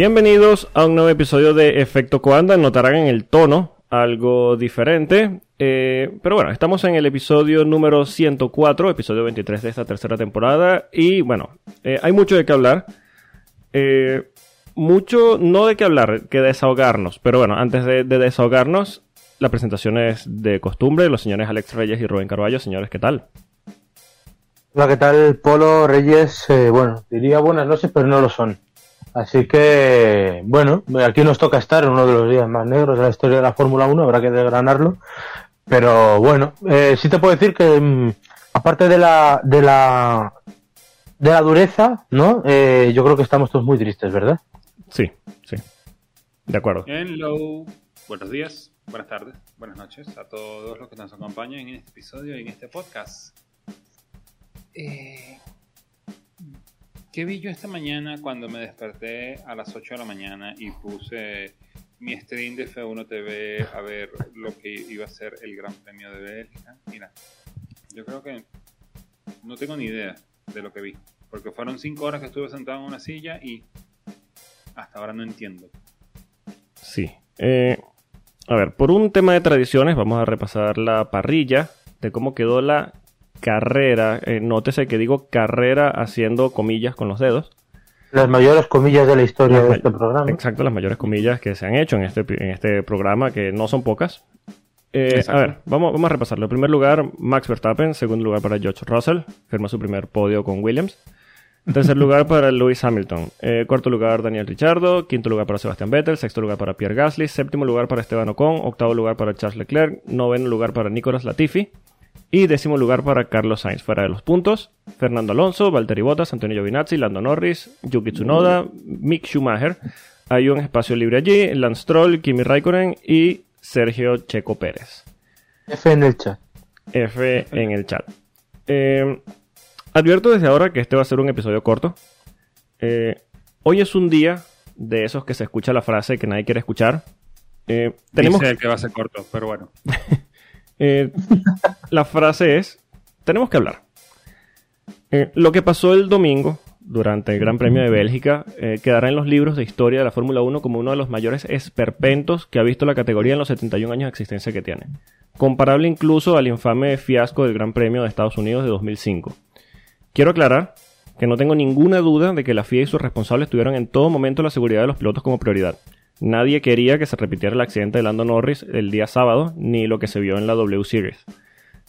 Bienvenidos a un nuevo episodio de Efecto Coanda. Notarán en el tono algo diferente. Eh, pero bueno, estamos en el episodio número 104, episodio 23 de esta tercera temporada. Y bueno, eh, hay mucho de qué hablar. Eh, mucho, no de qué hablar, que desahogarnos. Pero bueno, antes de, de desahogarnos, la presentación es de costumbre. Los señores Alex Reyes y Rubén Carballo. Señores, ¿qué tal? Hola, ¿qué tal? Polo Reyes, bueno, diría buenas noches, pero no lo son. Así que, bueno, aquí nos toca estar en uno de los días más negros de la historia de la Fórmula 1, habrá que desgranarlo. Pero bueno, eh, sí te puedo decir que, mm, aparte de la, de la, de la dureza, ¿no? Eh, yo creo que estamos todos muy tristes, ¿verdad? Sí, sí. De acuerdo. Hello. Buenos días, buenas tardes, buenas noches a todos los que nos acompañan en este episodio y en este podcast. Eh, ¿Qué vi yo esta mañana cuando me desperté a las 8 de la mañana y puse mi stream de F1 TV a ver lo que iba a ser el Gran Premio de Bélgica? Mira, yo creo que no tengo ni idea de lo que vi, porque fueron 5 horas que estuve sentado en una silla y hasta ahora no entiendo. Sí. Eh, a ver, por un tema de tradiciones, vamos a repasar la parrilla de cómo quedó la carrera. Eh, nótese que digo carrera haciendo comillas con los dedos. Las mayores comillas de la historia Las de este programa. Exacto, las mayores comillas que se han hecho en este, en este programa, que no son pocas. Eh, a ver, vamos, vamos a repasarlo. En primer lugar, Max Verstappen. Segundo lugar para George Russell. Firma su primer podio con Williams. En tercer lugar para Lewis Hamilton. Eh, cuarto lugar Daniel Ricciardo. Quinto lugar para Sebastian Vettel. Sexto lugar para Pierre Gasly. Séptimo lugar para Esteban Ocon. Octavo lugar para Charles Leclerc. Noveno lugar para Nicolas Latifi. Y décimo lugar para Carlos Sainz. Fuera de los puntos, Fernando Alonso, Valtteri Bottas, Antonio Giovinazzi, Lando Norris, Yuki Tsunoda, Mick Schumacher. Hay un espacio libre allí, Lance Stroll, Kimi Raikkonen y Sergio Checo Pérez. F en el chat. F en el chat. Eh, advierto desde ahora que este va a ser un episodio corto. Eh, hoy es un día de esos que se escucha la frase que nadie quiere escuchar. Eh, tenemos Dice que va a ser corto, pero bueno. Eh, la frase es, tenemos que hablar. Eh, lo que pasó el domingo durante el Gran Premio de Bélgica eh, quedará en los libros de historia de la Fórmula 1 como uno de los mayores esperpentos que ha visto la categoría en los 71 años de existencia que tiene. Comparable incluso al infame fiasco del Gran Premio de Estados Unidos de 2005. Quiero aclarar que no tengo ninguna duda de que la FIA y sus responsables tuvieron en todo momento la seguridad de los pilotos como prioridad. Nadie quería que se repitiera el accidente de Lando Norris el día sábado, ni lo que se vio en la W Series.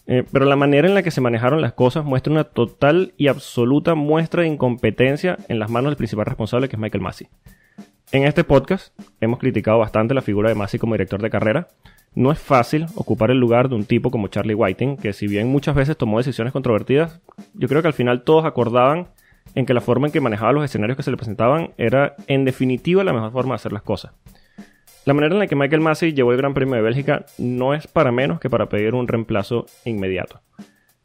Eh, pero la manera en la que se manejaron las cosas muestra una total y absoluta muestra de incompetencia en las manos del principal responsable, que es Michael Massey. En este podcast hemos criticado bastante la figura de Massey como director de carrera. No es fácil ocupar el lugar de un tipo como Charlie Whiting, que si bien muchas veces tomó decisiones controvertidas, yo creo que al final todos acordaban en que la forma en que manejaba los escenarios que se le presentaban era en definitiva la mejor forma de hacer las cosas. La manera en la que Michael Massey llevó el Gran Premio de Bélgica no es para menos que para pedir un reemplazo inmediato.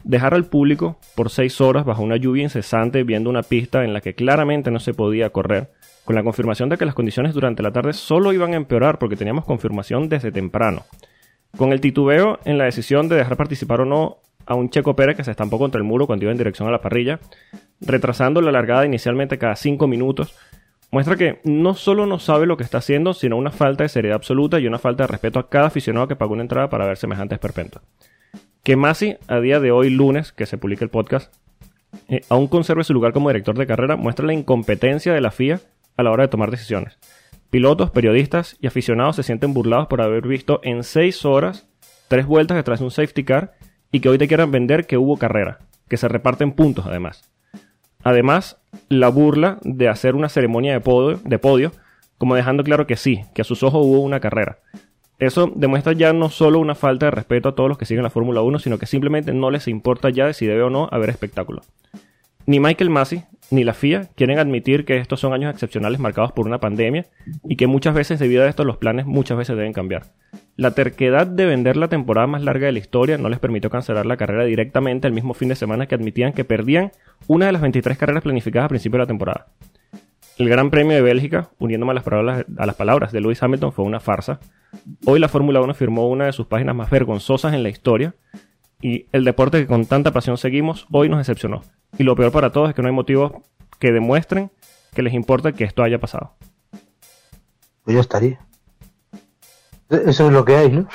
Dejar al público por seis horas bajo una lluvia incesante viendo una pista en la que claramente no se podía correr, con la confirmación de que las condiciones durante la tarde solo iban a empeorar porque teníamos confirmación desde temprano. Con el titubeo en la decisión de dejar participar o no a un Checo Pérez que se estampó contra el muro cuando iba en dirección a la parrilla, retrasando la largada inicialmente cada cinco minutos, muestra que no solo no sabe lo que está haciendo, sino una falta de seriedad absoluta y una falta de respeto a cada aficionado que pagó una entrada para ver semejantes esperpentos. Que Masi, a día de hoy, lunes, que se publica el podcast, eh, aún conserve su lugar como director de carrera, muestra la incompetencia de la FIA a la hora de tomar decisiones. Pilotos, periodistas y aficionados se sienten burlados por haber visto en seis horas tres vueltas detrás de un safety car y que hoy te quieran vender que hubo carrera, que se reparten puntos además. Además, la burla de hacer una ceremonia de podio, como dejando claro que sí, que a sus ojos hubo una carrera. Eso demuestra ya no solo una falta de respeto a todos los que siguen la Fórmula 1, sino que simplemente no les importa ya de si debe o no haber espectáculo. Ni Michael Massey ni la FIA quieren admitir que estos son años excepcionales marcados por una pandemia y que muchas veces debido a esto los planes muchas veces deben cambiar. La terquedad de vender la temporada más larga de la historia no les permitió cancelar la carrera directamente el mismo fin de semana que admitían que perdían una de las 23 carreras planificadas a principio de la temporada. El Gran Premio de Bélgica, uniéndome a las palabras, a las palabras de Lewis Hamilton, fue una farsa. Hoy la Fórmula 1 firmó una de sus páginas más vergonzosas en la historia y el deporte que con tanta pasión seguimos hoy nos decepcionó. Y lo peor para todos es que no hay motivos que demuestren que les importa que esto haya pasado. pues ya estaría. Eso es lo que hay, ¿no?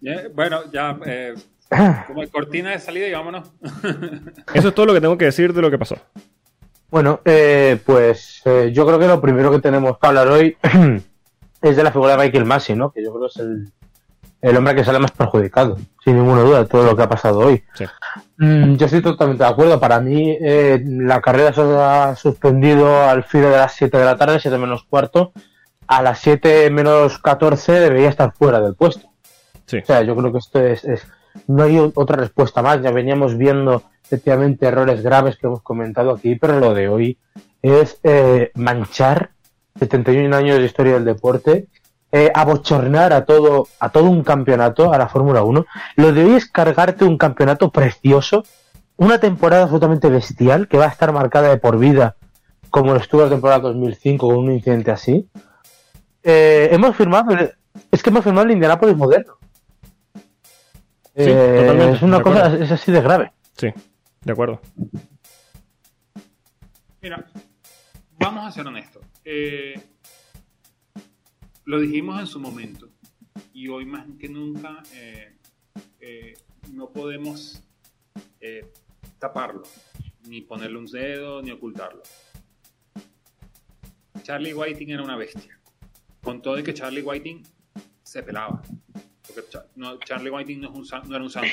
Bueno, ya eh, como cortina de salida y vámonos. Eso es todo lo que tengo que decir de lo que pasó. Bueno, eh, pues eh, yo creo que lo primero que tenemos que hablar hoy es de la figura de Michael Massey, ¿no? Que yo creo que es el, el hombre que sale más perjudicado, sin ninguna duda, de todo lo que ha pasado hoy. Sí. Mm, yo estoy totalmente de acuerdo. Para mí, eh, la carrera se ha suspendido al filo de las 7 de la tarde, 7 menos cuarto. A las 7 menos 14 debería estar fuera del puesto. Sí. O sea, yo creo que esto es, es- no hay otra respuesta más. Ya veníamos viendo efectivamente errores graves que hemos comentado aquí, pero lo de hoy es eh, manchar 71 años de historia del deporte, eh, abochornar a todo, a todo un campeonato, a la Fórmula 1. Lo de hoy es cargarte un campeonato precioso, una temporada absolutamente bestial que va a estar marcada de por vida, como lo estuvo la temporada 2005 con un incidente así. Eh, hemos firmado, es que hemos firmado el Indianapolis moderno. Sí, Eh, es una cosa, es así de grave. Sí, de acuerdo. Mira, vamos a ser honestos. Eh, lo dijimos en su momento y hoy más que nunca eh, eh, no podemos eh, taparlo, ni ponerle un dedo, ni ocultarlo. Charlie Whiting era una bestia. Con todo y que Charlie Whiting se pelaba. Porque Cha- no, Charlie Whiting no, es un san- no era un santo.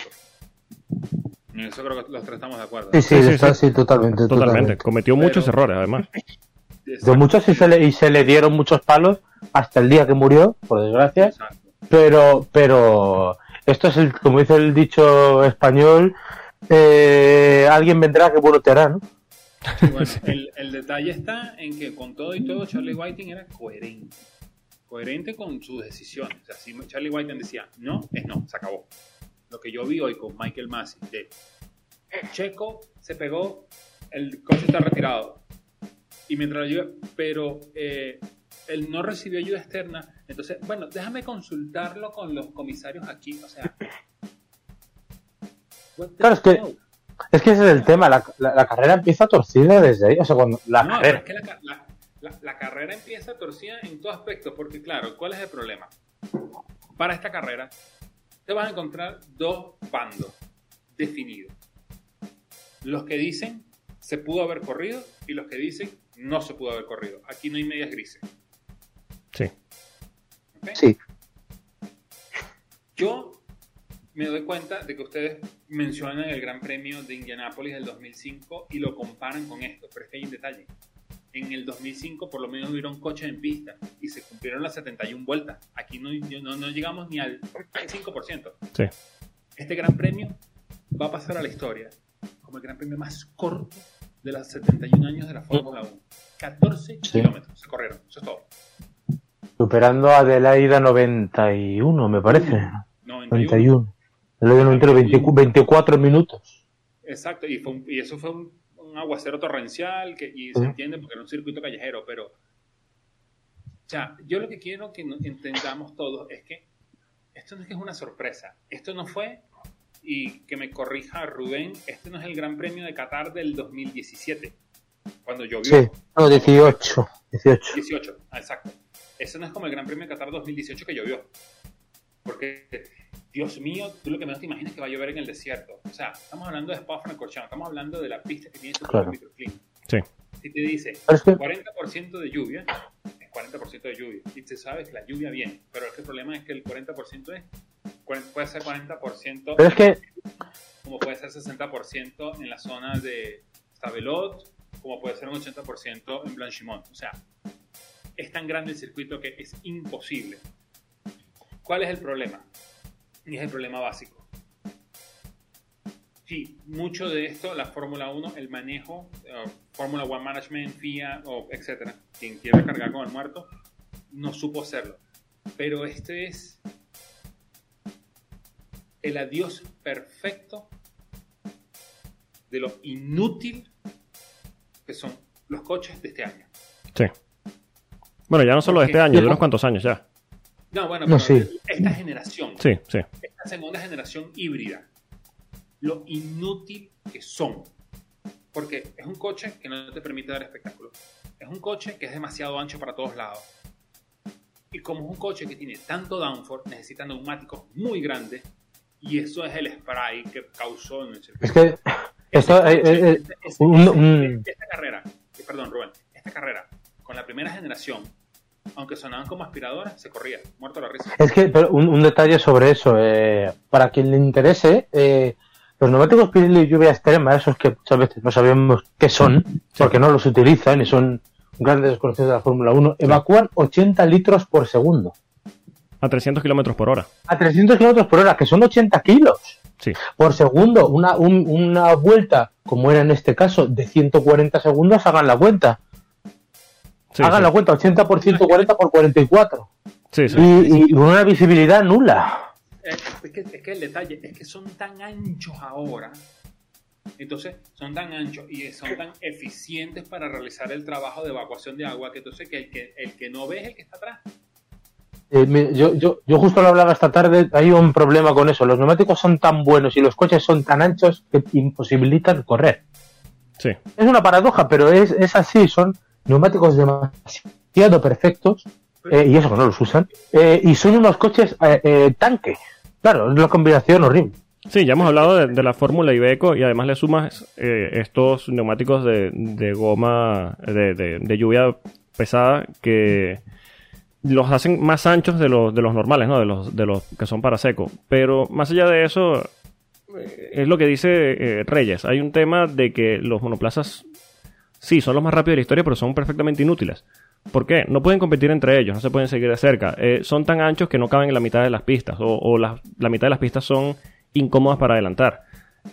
En eso creo que los tres estamos de acuerdo. Sí, sí, Sí, sí, está- sí. sí, totalmente, Totalmente. Cometió Pero- muchos errores, además. De muchos y se, le, y se le dieron muchos palos hasta el día que murió, por desgracia. Exacto. Pero, pero esto es el, como dice el dicho español, eh, alguien vendrá que bueno te hará, ¿no? Sí, bueno, el, el detalle está en que con todo y todo Charlie Whiting era coherente. Coherente con sus decisiones. O sea, si Charlie Whiting decía no, es no, se acabó. Lo que yo vi hoy con Michael Massey de Checo se pegó, el coche está retirado. Y mientras lo lleva, pero eh, él no recibió ayuda externa. Entonces, bueno, déjame consultarlo con los comisarios aquí. O sea, Claro, es que-? Es que ese es el tema, la, la- la carrera empieza torcida desde ahí, o sea, cuando la No, carrera. es que la, ca- la- la- la carrera empieza torcida en todo aspecto, porque claro, ¿cuál es el problema? Para esta carrera te vas a encontrar dos bandos definidos. Los que dicen se pudo haber corrido y los que dicen no se pudo haber corrido. Aquí no hay medias grises. Sí. ¿ok? Sí, Yo me doy cuenta de que ustedes mencionan el Gran Premio de Indianápolis del 2005 y lo comparan con esto, pero es que hay un detalle. En el 2005 por lo menos hubieron coches en pista y se cumplieron las 71 vueltas. Aquí no, no, no llegamos ni al 5%. Sí. Este Gran Premio va a pasar a la historia como el Gran Premio más corto de los 71 años de la Fórmula 1. 14 Sí. kilómetros se corrieron, eso es todo. Superando a Adelaida 91, me parece. 91. 91. Adelaida 91, 20 24 minutos. Exacto, y, fue un- y eso fue un, un aguacero torrencial que, y se entiende porque era un circuito callejero, pero. O sea, yo lo que quiero que entendamos todos es que esto no es que es una sorpresa. Esto no fue, y que me corrija Rubén, este no es el Gran Premio de Qatar del 2017, cuando llovió. Sí, no, 18. 18. 18, ah, exacto. Ese no es como el Gran Premio de Qatar 2018 que llovió. Porque, Dios mío, tú lo que menos te imaginas es que va a llover en el desierto. O sea, estamos hablando de Spa-Francorchamps, estamos hablando de la pista que tiene su Claro. microclima. Sí. Si te dice Pero es que, 40% de lluvia, es 40% de lluvia. Y te sabes que la lluvia viene. Pero es que el problema es que el 40% es, puede ser 40% pero es que como puede ser 60% en la zona de Stavelot, como puede ser un 80% en Blanchimont. O sea, es tan grande el circuito que es imposible. ¿Cuál es el problema? Y es el problema básico. Sí, mucho de esto, la Fórmula 1, el manejo, eh, Fórmula 1 Management, FIA, o etcétera, quien quiera cargar con el muerto, no supo hacerlo. Pero este es el adiós perfecto de lo inútil que son los coches de este año. Sí. Bueno, ya no solo de este año, de unos cuantos años ya. No, bueno, No, pero sí. esta generación, Sí, sí. esta segunda generación híbrida, lo inútil que son. Porque es un coche que no te permite dar espectáculo. Es un coche que es demasiado ancho para todos lados. Y como es un coche que tiene tanto downforce, necesita neumáticos muy grandes, y eso es el spray que causó en el circuito. Es que esto, eh, eh, eh, ese- un- esta carrera, perdón, Rubén, esta carrera con la primera generación, aunque sonaban como aspiradoras, se corría, muerto la risa. Es que pero un, un detalle sobre eso, eh, para quien le interese, eh, los neumáticos Pirelli lluvia extrema, esos que muchas veces no sabemos qué son, porque no los utilizan y son grandes desconocidos de la Fórmula 1, evacúan 80 litros por segundo. A 300 kilómetros por hora. A 300 kilómetros por hora, que son 80 kilos Sí. por segundo. Una, un- una vuelta, como era en este caso, de 140 segundos, hagan la cuenta. Sí, hagan sí. la cuenta, 80 por 140 por 44. Sí, sí. Y, y una visibilidad nula. Eh, es, que, es que el detalle es que son tan anchos ahora. Entonces, son tan anchos y son tan eficientes para realizar el trabajo de evacuación de agua que entonces que el que, el que no ve es el que está atrás. Eh, me- yo, yo, yo justo lo hablaba esta tarde, hay un problema con eso. Los neumáticos son tan buenos y los coches son tan anchos que imposibilitan correr. Sí. Es una paradoja, pero es, es así. Son neumáticos demasiado perfectos, eh, y eso que no los usan, eh, y son unos coches eh, tanque. Claro, es una combinación horrible. Sí, ya hemos hablado de, la fórmula Iveco y además le sumas estos neumáticos de, de goma de, de- lluvia pesada que los hacen más anchos de los, de los normales, ¿no? De los, de los que son para seco. Pero más allá de eso, es lo que dice Reyes. Hay un tema de que los monoplazas sí son los más rápidos de la historia, pero son perfectamente inútiles. ¿Por qué? No pueden competir entre ellos, no se pueden seguir de cerca. Eh, son tan anchos que no caben en la mitad de las pistas, o, la mitad de las pistas son incómodas para adelantar.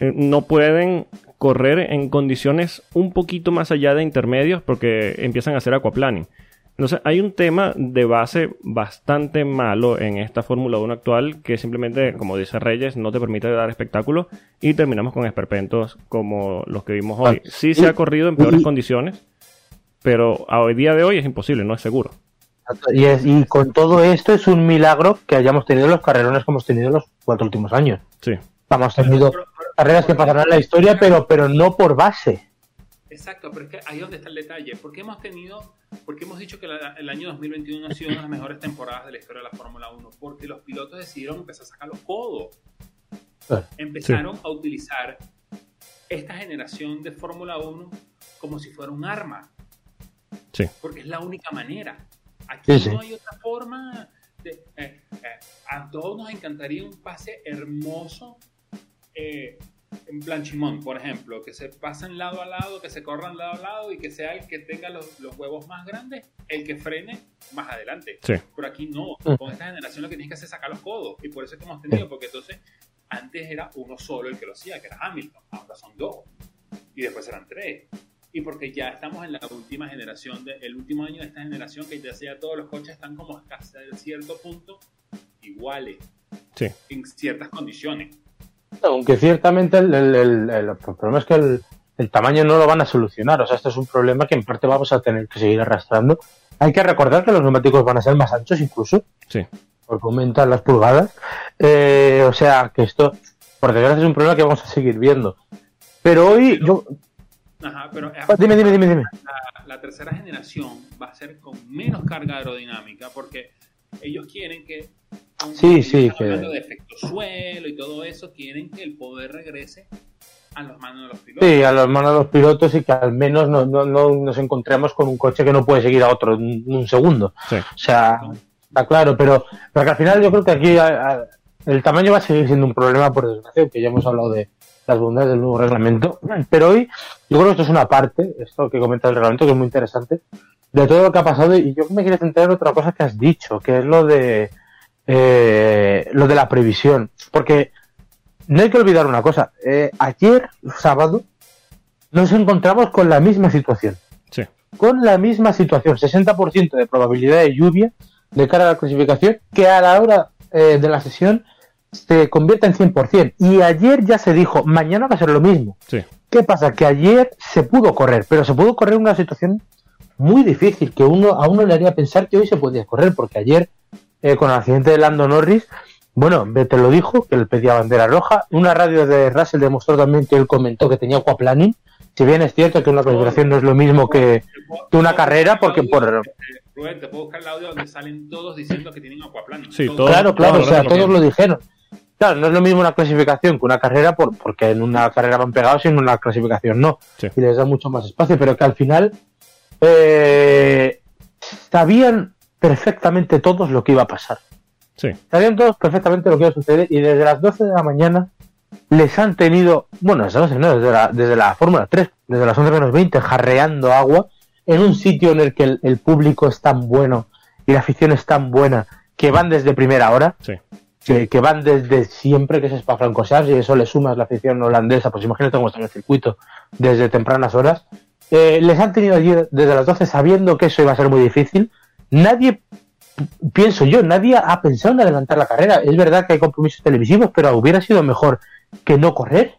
Eh, no pueden correr en condiciones un poquito más allá de intermedios porque empiezan a hacer aquaplaning. Entonces hay un tema de base bastante malo en esta Fórmula 1 actual que simplemente, como dice Reyes, no te permite dar espectáculo y terminamos con esperpentos como los que vimos hoy. Sí se ha corrido en peores condiciones, pero a hoy día de hoy es imposible, no es seguro. Y, es- y con todo esto es un milagro que hayamos tenido los carrerones que hemos tenido los cuatro últimos años. Sí, Hemos tenido carreras que pasarán en la historia, pero, pero no por base. Exacto, pero es que ahí es donde está el detalle. Porque hemos tenido, porque hemos dicho que la- el año 2021 ha sido una de las mejores temporadas de la historia de la Fórmula 1, porque los pilotos decidieron empezar a sacar los codos. Claro. Empezaron a utilizar esta generación de Fórmula 1 como si fuera un arma, sí. porque es la única manera. Aquí Sí, sí. no hay otra forma. de- eh, eh, a todos nos encantaría un pase hermoso eh, en Blanchimont, por ejemplo, que se pasen lado a lado, que se corran lado a lado y que sea el que tenga los, los huevos más grandes, el que frene más adelante. Sí. Pero aquí no, Mm. con esta generación lo que tienes que hacer es sacar los codos. Y por eso es que hemos tenido, porque entonces antes era uno solo el que lo hacía, que era Hamilton, ahora son dos. Y después eran tres. Y porque ya estamos en la última generación, de, el último año de esta generación, que ya sea todos los coches están como hasta cierto punto iguales, Sí. en ciertas condiciones. Aunque ciertamente el, el- el- el problema es que el, el tamaño no lo van a solucionar. O sea, este es un problema que en parte vamos a tener que seguir arrastrando. Hay que recordar que los neumáticos van a ser más anchos incluso, Sí. porque aumentan las pulgadas. Eh, o sea, que esto, por desgracia, es un problema que vamos a seguir viendo. Pero hoy, yo... Ajá, pero eh, Dime, dime, dime, dime. la, la tercera generación va a ser con menos carga aerodinámica porque ellos quieren que Sí, sí, están que- hablando de efecto suelo y todo eso quieren que el poder regrese a las manos de los pilotos Sí, a las manos de los pilotos y que al menos no, no- no nos encontremos con un coche que no puede seguir a otro en un segundo. Sí. O sea, está claro, pero, pero que al final yo creo que aquí a- a- el tamaño va a seguir siendo un problema, por desgracia, que ya hemos hablado de las bondades del nuevo reglamento. Pero hoy yo creo que esto es una parte, esto que comenta el reglamento, que es muy interesante, de todo lo que ha pasado. Y yo me quiero centrar en otra cosa que has dicho, que es lo de eh, lo de la previsión. Porque no hay que olvidar una cosa. eh, ayer, sábado, nos encontramos con la misma situación Sí. con la misma situación, 60% de probabilidad de lluvia de cara a la clasificación, que a la hora eh, de la sesión se convierte en 100%. Y ayer ya se dijo, mañana va a ser lo mismo. Sí. ¿Qué pasa? Que ayer se pudo correr, pero se pudo correr en una situación muy difícil, que uno a uno le haría pensar que hoy se podía correr, porque ayer, eh, con el accidente de Lando Norris, bueno, te lo dijo, que él pedía bandera roja. Una radio de Russell demostró también que él comentó que tenía aquaplaning, Si bien es cierto que una clasificación no es lo mismo que, una carrera, porque por... Rubén, te puedo buscar el audio donde salen todos diciendo que tienen aquaplano. Sí, Todos. Claro, claro, Todos o sea, lo todos lo dijeron. Claro, no es lo mismo una clasificación que una carrera, por, porque en una carrera van pegados y en una clasificación no. Sí. Y les da mucho más espacio, pero que al final eh, sabían perfectamente todos lo que iba a pasar. Sí, Sabían todos perfectamente lo que iba a suceder y desde las 12 de la mañana les han tenido, bueno, desde las 12 no, desde la, desde la Fórmula 3, desde las 11 menos 20, jarreando agua en un sitio en el que el, el público es tan bueno y la afición es tan buena que van desde primera hora, sí. que, que van desde siempre, que es Spa-Francorchamps, y eso le sumas la afición holandesa, pues imagínate cómo está en el circuito desde tempranas horas. Eh, les han tenido allí desde las 12 sabiendo que eso iba a ser muy difícil. Nadie, pienso yo, nadie ha pensado en adelantar la carrera. Es verdad que hay compromisos televisivos, pero hubiera sido mejor que no correr.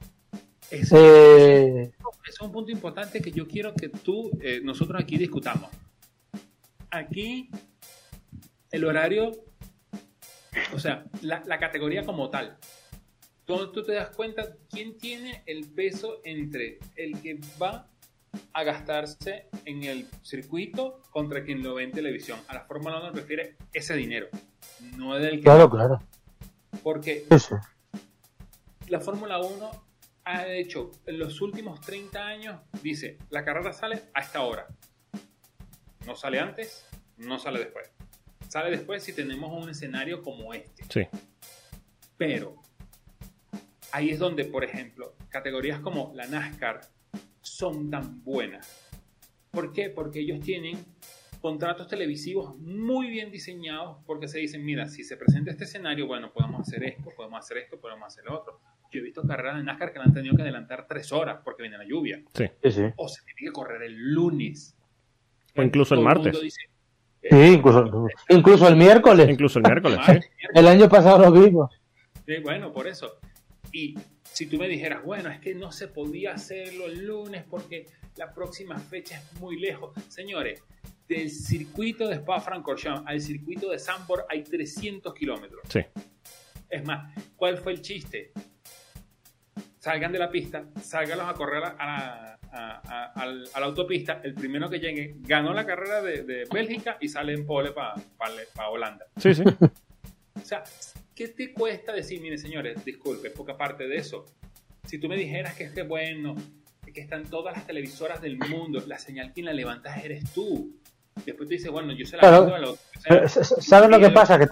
Ese, Eh, es un punto importante que yo quiero que tú, eh, nosotros aquí discutamos. Aquí, el horario, o sea, la, la categoría como tal. Tú, tú te das cuenta quién tiene el peso entre el que va a gastarse en el circuito contra quien lo ve en televisión. A la Fórmula 1 prefiere ese dinero, no del que... claro, claro. Porque sí. la Fórmula 1 ha hecho en los últimos 30 años, dice, la carrera sale a esta hora. No sale antes, no sale después. Sale después si tenemos un escenario como este. sí. Pero ahí es donde, por ejemplo, categorías como la NASCAR son tan buenas. ¿Por qué? Porque ellos tienen contratos televisivos muy bien diseñados porque se dicen, mira, si se presenta este escenario, bueno, podemos hacer esto, podemos hacer esto, podemos hacer lo otro. Yo he visto carreras de NASCAR que la han tenido que adelantar tres horas porque viene la lluvia. sí. sí. O se tiene que correr el lunes. O incluso el martes. Sí, incluso, incluso el miércoles. Incluso el miércoles, sí. "Martes, miércoles". El año pasado lo vimos. Sí, bueno, por eso. Y si tú me dijeras, bueno, es que no se podía hacerlo el lunes porque la próxima fecha es muy lejos. Señores, del circuito de Spa-Francorchamps al circuito de Zandvoort hay 300 kilómetros. Sí, Es más, ¿cuál fue el chiste? Salgan de la pista, sálganlos a correr a la, a- a- al- a la autopista. El primero que llegue ganó la carrera de, de Bélgica y sale en pole para Holanda. sí, sí. O sea, ¿qué te cuesta decir, mire señores, disculpe, porque aparte de eso, si tú me dijeras que es que bueno, que están todas las televisoras del mundo, la señal quien la levantas eres tú. Después tú dices, bueno, yo se la Claro. a los- o sea, s- ¿Sabes lo que pasa? Que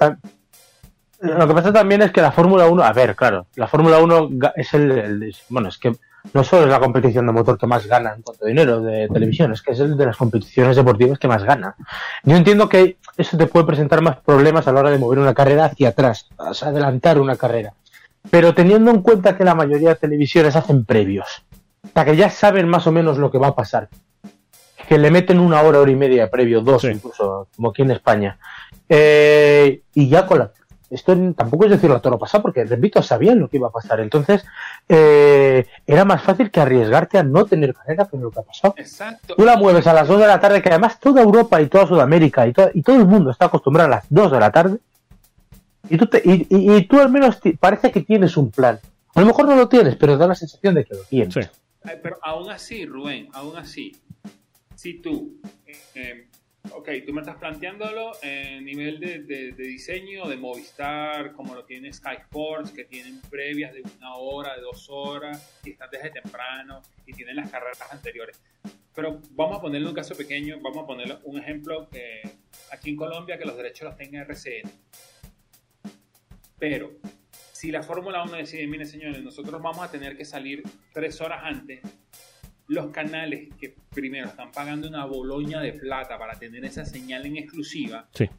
lo que pasa también es que la Fórmula 1, a ver, claro, la Fórmula 1 ga- es el, el- bueno, es que no solo es la competición de motor que más gana en cuanto a dinero de televisión, es que es el de las competiciones deportivas que más gana. Yo entiendo que eso te puede presentar más problemas a la hora de mover una carrera hacia atrás, adelantar una carrera. Pero teniendo en cuenta que la mayoría de televisiones hacen previos, sea, que ya saben más o menos lo que va a pasar, que le meten una hora, hora y media previo, dos Sí. incluso, como aquí en España. Eh, y ya con la... Esto tampoco es decirlo a toro pasado, porque, repito, sabían lo que iba a pasar. Entonces, eh, era más fácil que arriesgarte a no tener carrera que lo que ha pasado. Exacto. Tú la mueves a las 2 de la tarde, que además toda Europa y toda Sudamérica y, to- y todo el mundo está acostumbrado a las 2 de la tarde. Y tú, te- y, y- y tú al menos parece que tienes un plan. A lo mejor no lo tienes, pero da la sensación de que lo tienes. Sí. Pero aún así, Rubén, aún así, si tú, eh, eh, ok, tú me estás planteándolo en nivel de, de- de diseño de Movistar, como lo tiene Sky Sports, que tienen previas de una hora, de dos horas, y están desde temprano, y tienen las carreras anteriores. Pero vamos a ponerle un caso pequeño, vamos a ponerle un ejemplo que aquí en Colombia que los derechos los tenga RCN. Pero si la Fórmula 1 decide, mire señores, nosotros vamos a tener que salir tres horas antes, los canales que primero están pagando una boloña de plata para tener esa señal en exclusiva, Sí.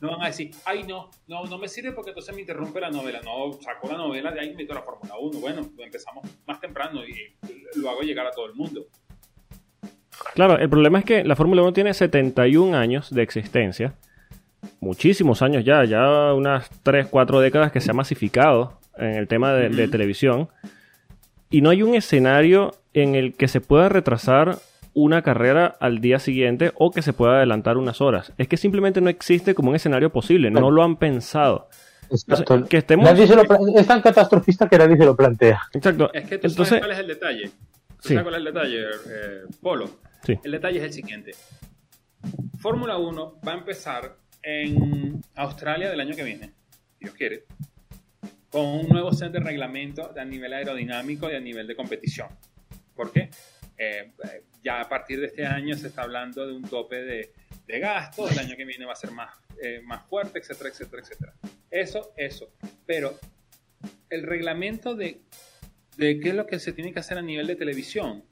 no van a decir, ay no, no, no me sirve porque entonces me interrumpe la novela. No, saco la novela de ahí y meto la Fórmula 1. Bueno, empezamos más temprano y lo hago llegar a todo el mundo. Claro, el problema es que la Fórmula 1 tiene 71 años de existencia. Muchísimos años ya, ya unas 3, 4 décadas que se ha masificado en el tema de, televisión. Y no hay un escenario en el que se pueda retrasar una carrera al día siguiente o que se pueda adelantar unas horas. Es que simplemente no existe como un escenario posible, no lo han pensado. Exacto. O sea, que estemos- Nadie se lo es tan catastrofista que nadie se lo plantea. Exacto. Es que tú Entonces, sabes cuál es el detalle. Sí. ¿Sabes cuál es el detalle, eh, Polo? Sí. El detalle es el siguiente. Fórmula 1 va a empezar en Australia del año que viene, si Dios quiere, con un nuevo set de reglamento a nivel aerodinámico y a nivel de competición. ¿Por qué? Eh, eh, ya a partir de este año se está hablando de un tope de, de gastos, el año que viene va a ser más, eh, más fuerte, etcétera, etcétera, etcétera. Eso, eso. Pero el reglamento de, de qué es lo que se tiene que hacer a nivel de televisión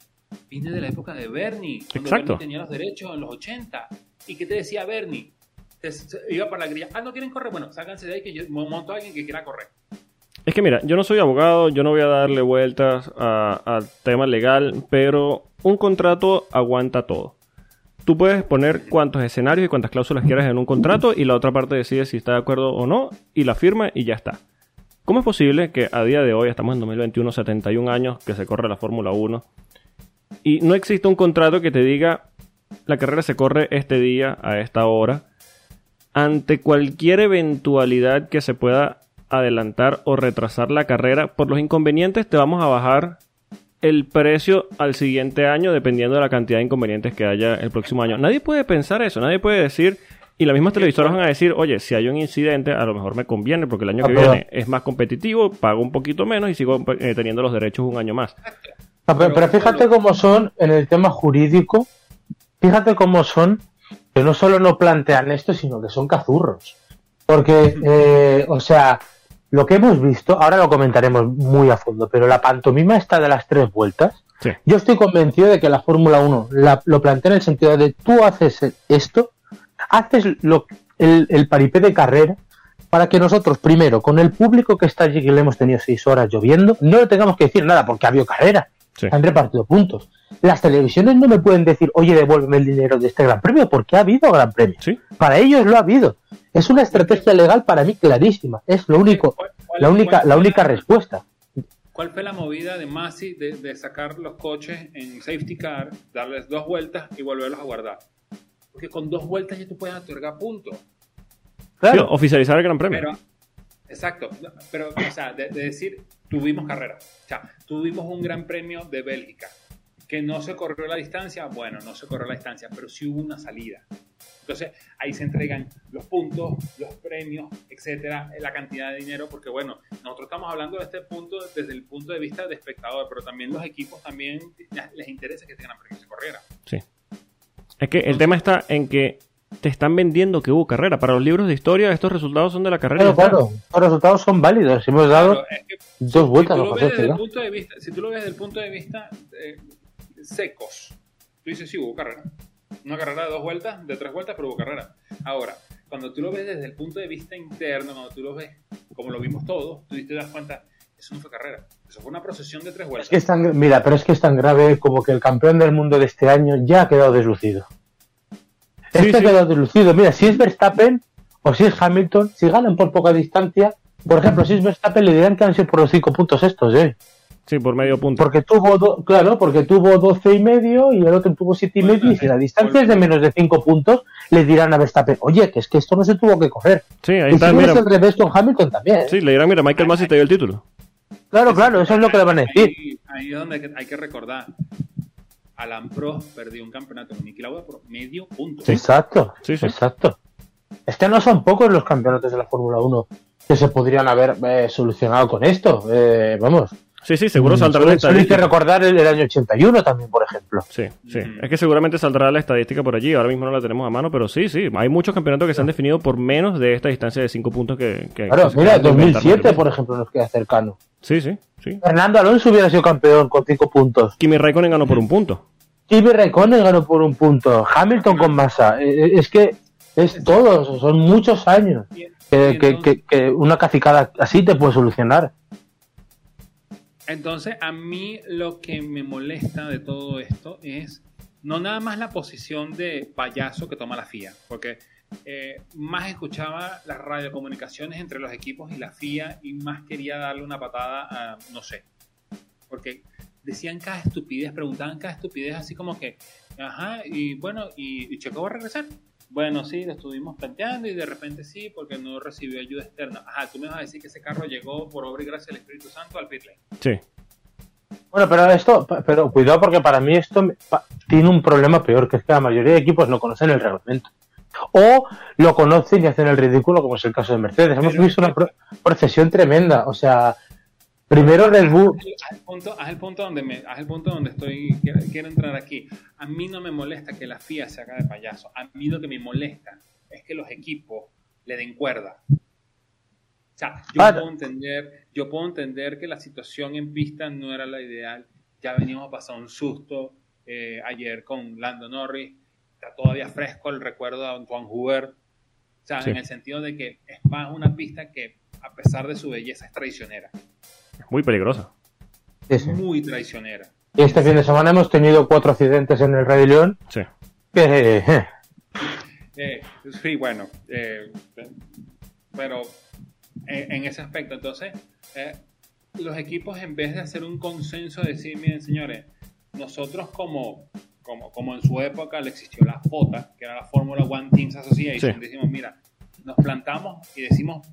viene de la época de Bernie, cuando Exacto. Bernie tenía los derechos en los 80. ¿Y qué te decía Bernie? Te- iba para la grilla. Ah, no quieren correr. Bueno, sácanse de ahí que yo monto a alguien que quiera correr. Es que mira, yo no soy abogado, yo no voy a darle vueltas al tema legal, pero un contrato aguanta todo. Tú puedes poner cuántos escenarios y cuántas cláusulas quieras en un contrato y la otra parte decide si está de acuerdo o no y la firma y ya está. ¿Cómo es posible que a día de hoy, estamos en 2021, 71 años que se corre la Fórmula 1 y no existe un contrato que te diga la carrera se corre este día a esta hora ante cualquier eventualidad que se pueda adelantar o retrasar la carrera, por los inconvenientes te vamos a bajar el precio al siguiente año dependiendo de la cantidad de inconvenientes que haya el próximo año. Nadie puede pensar eso, nadie puede decir, y las mismas televisoras van a decir, oye, si hay un incidente, a lo mejor me conviene porque el año que viene es más competitivo, pago un poquito menos y sigo eh, teniendo los derechos un año más. Ah, pero, pero fíjate cómo son en el tema jurídico, fíjate cómo son que no solo no plantean esto, sino que son cazurros. Porque, eh, o sea, lo que hemos visto, ahora lo comentaremos muy a fondo, pero la pantomima esta de las tres vueltas, Sí. yo estoy convencido de que la Fórmula 1 la- lo plantea en el sentido de tú haces esto, haces lo, el, el paripé de carrera para que nosotros, primero, con el público que está allí, que le hemos tenido seis horas lloviendo, no le tengamos que decir nada porque ha habido carrera. Sí. Han repartido puntos. Las televisiones no me pueden decir, oye, devuélveme el dinero de este gran premio, porque ha habido gran premio. ¿Sí? Para ellos lo ha habido. Es una estrategia legal para mí clarísima. Es lo único, ¿Cuál- cuál- la única, la única respuesta. ¿Cuál fue la movida de Masi de, de sacar los coches en safety car, darles dos vueltas y volverlos a guardar? Porque con dos vueltas ya tú puedes otorgar puntos. Sí, Claro. oficializar el Gran Premio. Pero, exacto, pero, o sea, de, de decir, tuvimos carrera. O sea, tuvimos un gran premio de Bélgica. Que no se corrió la distancia, bueno, no se corrió la distancia, pero sí hubo una salida. Entonces, ahí se entregan los puntos, los premios, etcétera, la cantidad de dinero, porque bueno, nosotros estamos hablando de este punto desde el punto de vista de espectador, pero también los equipos también les interesa que este gran premio se corriera. Sí. Es que el tema está en que te están vendiendo que hubo carrera. Para los libros de historia, estos resultados son de la carrera. Claro, claro. Los resultados son válidos. Hemos dado Claro, es que dos vueltas, si tú lo ves desde el ¿no? punto de vista, si tú lo ves desde el punto de vista eh, secos, tú dices sí hubo carrera. Una carrera de dos vueltas, de tres vueltas, pero hubo carrera. Ahora, cuando tú lo ves desde el punto de vista interno, cuando tú lo ves como lo vimos todos, tú te das cuenta, eso no fue carrera, eso fue una procesión de tres Es vueltas. que es tan, mira, pero es que es tan grave como que el campeón del mundo de este año ya ha quedado deslucido. Sí, Este sí. ha quedado deslucido. Mira, si es Verstappen o si es Hamilton, si ganan por poca distancia, por ejemplo, si es Verstappen, le dirán que han sido por los cinco puntos estos, ¿eh? Sí, por medio punto. Porque tuvo, do- claro, porque tuvo 12 y medio y el otro tuvo siete y Bueno, medio y si la distancia es de menos de 5 puntos, les dirán a Verstappen, oye, que es que esto no se tuvo que correr. Sí, ahí Y está, si mira. es el revés con Hamilton también. ¿eh? Sí, le dirán, mira, Michael Masi te dio el título. Claro, claro, eso es lo que le van a decir. Ahí, ahí es donde hay que recordar. Alan Pro perdió un campeonato con Niki Lauda por medio punto. Exacto, Sí, sí. exacto. Es que no son pocos los campeonatos de la Fórmula 1 que se podrían haber eh, solucionado con esto. Eh, vamos. Sí, sí, seguro saldrá la Solo, solo hay que estadística. recordar el, el año 81 también, por ejemplo. Sí, sí. Ujú. Es que seguramente saldrá la estadística por allí. Ahora mismo no la tenemos a mano, pero sí, sí. Hay muchos campeonatos que se han definido por menos de esta distancia de 5 puntos que. que- Claro, que mira, acaban de inventar 2007, Michael por ejemplo, nos queda cercano. Sí, sí, sí. Fernando Alonso hubiera sido campeón con 5 puntos. Kimi Raikkonen ganó por un punto. Kimi Raikkonen ganó por un punto. Hamilton con masa. Eh, Es que es todo, son muchos años que- que una cacicada así te puede solucionar. Entonces, a mí lo que me molesta de todo esto es no nada más la posición de payaso que toma la FIA, porque eh, más escuchaba las radiocomunicaciones entre los equipos y la FIA y más quería darle una patada a, no sé, porque decían cada estupidez, preguntaban cada estupidez así como que, ajá, y bueno, ¿y, y Checo va a regresar? Bueno, sí, lo estuvimos planteando y de repente sí, porque no recibió ayuda externa. Ajá, tú me vas a decir que ese carro llegó por obra y gracia del Espíritu Santo al pit lane. Sí. Bueno, pero esto, pero cuidado porque para mí esto me- pa- tiene un problema peor, que es que la mayoría de equipos no conocen el reglamento. O lo conocen y hacen el ridículo, como es el caso de Mercedes. Hemos Pero- visto una pro- procesión tremenda. O sea, primero Red Bull. Haz el punto, haz el punto donde me, haz el punto donde estoy, quiero, quiero entrar aquí. A mí no me molesta que la FIA se haga de payaso. A mí lo que me molesta es que los equipos le den cuerda. O sea, yo puedo entender, yo puedo entender que la situación en pista no era la ideal. Ya veníamos a pasar un susto eh, ayer con Lando Norris. Está todavía fresco el recuerdo de Antoine Hoover. O sea, Sí. en el sentido de que es una pista que, a pesar de su belleza, es traicionera. Muy peligrosa. Sí, sí. Muy traicionera. Y este fin de semana hemos tenido cuatro accidentes en el Rey León. Sí. Que, eh, Eh, sí, bueno, eh, pero en, en ese aspecto, entonces, eh, los equipos en vez de hacer un consenso, decir, miren señores, nosotros como, como, como en su época le existió la FOTA, que era la Fórmula One Teams Association, Sí. decimos, mira, nos plantamos y decimos,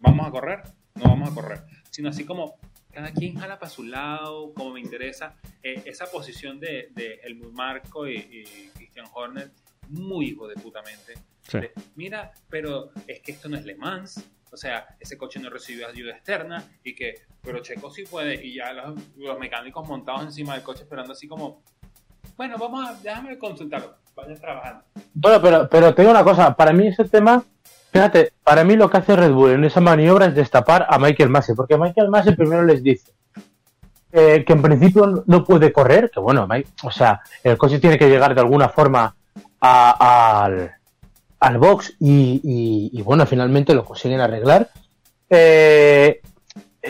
vamos a correr, no vamos a correr, sino así como cada quien jala para su lado, como me interesa, eh, esa posición de, de Helmut Marco y, y Christian Horner, muy hijo de putamente. Sí. De, Mira, pero es que esto no es Le Mans, o sea, ese coche no recibió ayuda externa y que, pero Checo sí puede, y ya los, los mecánicos montados encima del coche esperando así como, bueno, vamos a, déjame consultarlo, vayan trabajando. Bueno, pero, pero te digo una cosa, para mí ese tema, fíjate, para mí lo que hace Red Bull en esa maniobra es destapar a Michael Massey, porque Michael Massey primero les dice eh, que en principio no puede correr, que bueno, Mike- o sea, el coche tiene que llegar de alguna forma a- al, al box y, y- y, bueno, finalmente lo consiguen arreglar. Eh,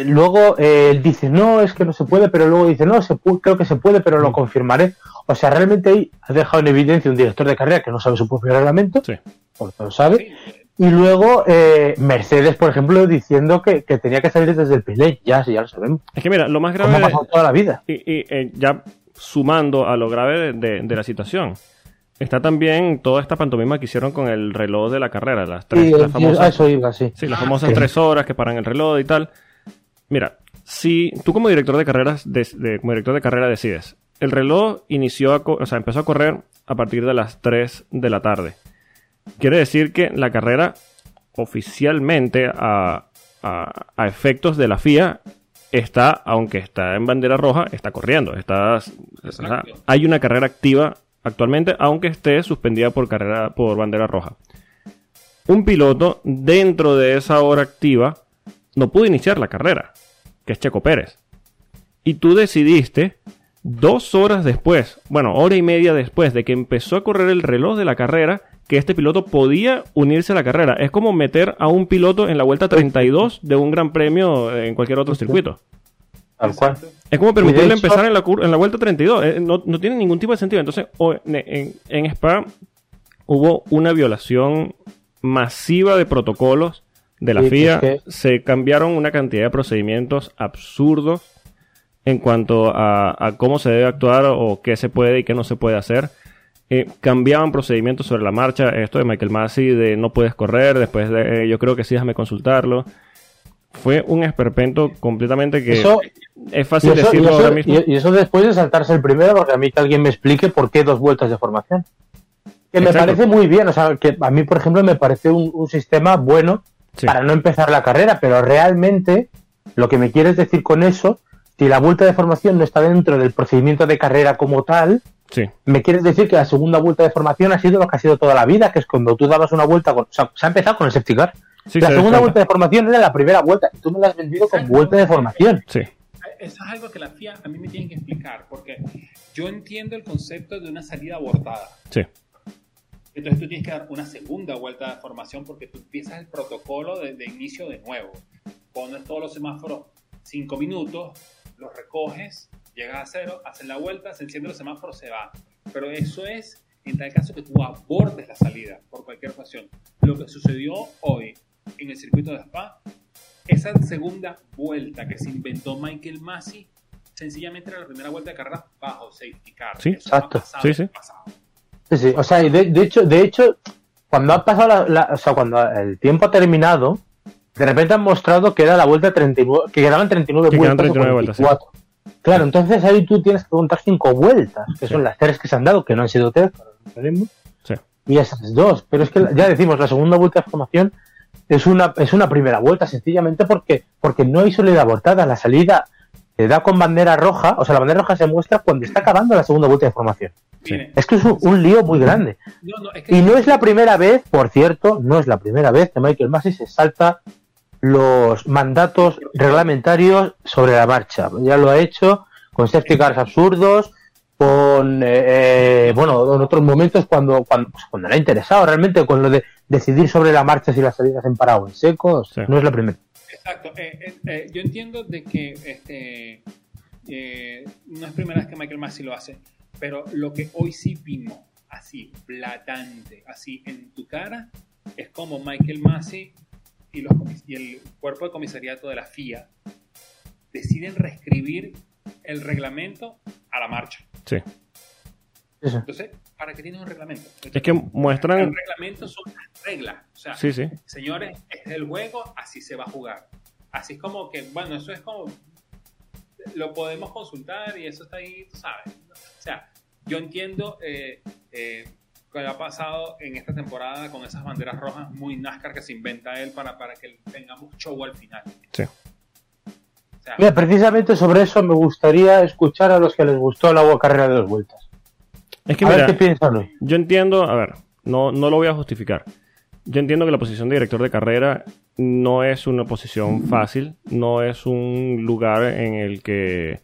luego eh, él dice, no, es que no se puede, pero luego dice, no, se pu- creo que se puede, pero lo confirmaré. O sea, realmente ahí ha dejado en evidencia un director de carrera que no sabe su propio reglamento, Sí. porque lo sabe. Sí, Y luego eh, Mercedes, por ejemplo, diciendo que, que tenía que salir desde el pit ya, sí, ya lo sabemos. Es que mira, lo más Como grave... ha pasado toda la vida. Y, y, eh, ya sumando a lo grave de, de- de la situación, está también toda esta pantomima que hicieron con el reloj de la carrera, las tres, Y, las famosas, eso iba, sí. sí, las famosas sí. tres horas que paran el reloj y tal. Mira, si tú como director de carreras, de- de- como director de carrera decides, el reloj inició, a o sea, empezó a correr a partir de las 3 de la tarde. Quiere decir que la carrera oficialmente a, a- a efectos de la FIA está, aunque está en bandera roja, está corriendo. Está, hay una carrera activa actualmente, aunque esté suspendida por carrera por bandera roja. Un piloto dentro de esa hora activa no pudo iniciar la carrera, que es Checo Pérez. Y tú decidiste dos horas después, bueno, hora y media después de que empezó a correr el reloj de la carrera, que este piloto podía unirse a la carrera. Es como meter a un piloto en la vuelta 32 de un gran premio en cualquier otro circuito. Tal cual. Es como permitirle hecho- empezar en la, en la vuelta 32. Eh, no, no tiene ningún tipo de sentido. Entonces, en, Spa hubo una violación masiva de protocolos de la FIA. que- Se cambiaron una cantidad de procedimientos absurdos en cuanto a, a cómo se debe actuar o qué se puede y qué no se puede hacer. Eh, cambiaban procedimientos sobre la marcha. Esto de Michael Massey de no puedes correr, después de eh, yo creo que sí, déjame consultarlo. Fue un esperpento completamente que Eso, es y, fácil eso, y decirlo eso- ahora mismo. y- eso después de saltarse el primero, porque a mí que alguien me explique por qué dos vueltas de formación. Que me parece muy bien, o sea, que a mí, por ejemplo, me parece un, un sistema bueno Sí. para no empezar la carrera, pero realmente lo que me quieres decir con eso, si la vuelta de formación no está dentro del procedimiento de carrera como tal, Sí, me quieres decir que la segunda vuelta de formación ha sido lo que ha sido toda la vida, que es cuando tú dabas una vuelta con... O sea, se ha empezado con el safety car. sí, la se segunda vuelta de formación era la primera vuelta, y tú me la has vendido con vuelta de formación. Sí, Eso es algo que la FIA a mí me tiene que explicar, porque yo entiendo el concepto de una salida abortada. sí, Entonces tú tienes que dar una segunda vuelta de formación porque tú empiezas el protocolo de, de inicio de nuevo. Pones todos los semáforos cinco minutos, los recoges, llegas a cero, haces la vuelta, se enciende el semáforo, se va. Pero eso es en tal caso que tú abortes la salida por cualquier ocasión. Lo que sucedió hoy en el circuito de Spa, esa segunda vuelta que se inventó Michael Massey, sencillamente era la primera vuelta de carrera bajo safety car. Sí, Eso ha exacto. pasado Sí, sí. Sí, sí. O sea, de, de hecho, de hecho, cuando ha pasado la, la- o sea, cuando el tiempo ha terminado, de repente han mostrado que era la vuelta 39, que quedaban 39 Que quedan vueltas. o 39 vueltas, sí. 44. Claro, entonces ahí tú tienes que contar cinco vueltas, que son las tres que se han dado, que no han sido tres, pero no sabemos, Sí. y esas dos. Pero es que ya decimos, la segunda vuelta de formación es una, es una primera vuelta, sencillamente porque, porque no hay salida abortada. La salida se da con bandera roja, o sea, la bandera roja se muestra cuando está acabando la segunda vuelta de formación. Sí. Es que es un, un lío muy grande. no, no, es que Y no es la primera vez, por cierto, no es la primera vez que Michael Massey se salta los mandatos reglamentarios sobre la marcha. Ya lo ha hecho con safety cars absurdos, con, eh, eh, bueno, en otros momentos cuando, cuando, pues, cuando le ha interesado realmente, con lo de decidir sobre la marcha si las salidas en parado o en seco, Sí. no es la primera. Exacto. eh, eh, eh, yo entiendo de que este, eh, no es primera vez que Michael Massey lo hace, pero lo que hoy sí vimos, así, blatante, así en tu cara, es como Michael Massey y, los y el cuerpo de comisariato de la FIA deciden reescribir el reglamento a la marcha. Sí. Entonces, ¿para qué tienes un reglamento? Es que muestran. El reglamento son las reglas. O sea, Sí, sí. señores, este es el juego, así se va a jugar. Así es como que, bueno, eso es como, lo podemos consultar y eso está ahí, tú sabes. O sea, yo entiendo eh, eh, que ha pasado en esta temporada con esas banderas rojas muy NASCAR que se inventa él para, para que tengamos show al final. Sí. O sea, Mira, precisamente sobre eso me gustaría escuchar a los que les gustó la agua carrera de dos vueltas. Es que A mira, ver qué piensan hoy. yo entiendo, a ver, no, no lo voy a justificar. Yo entiendo que la posición de director de carrera no es una posición fácil, no es un lugar en el que...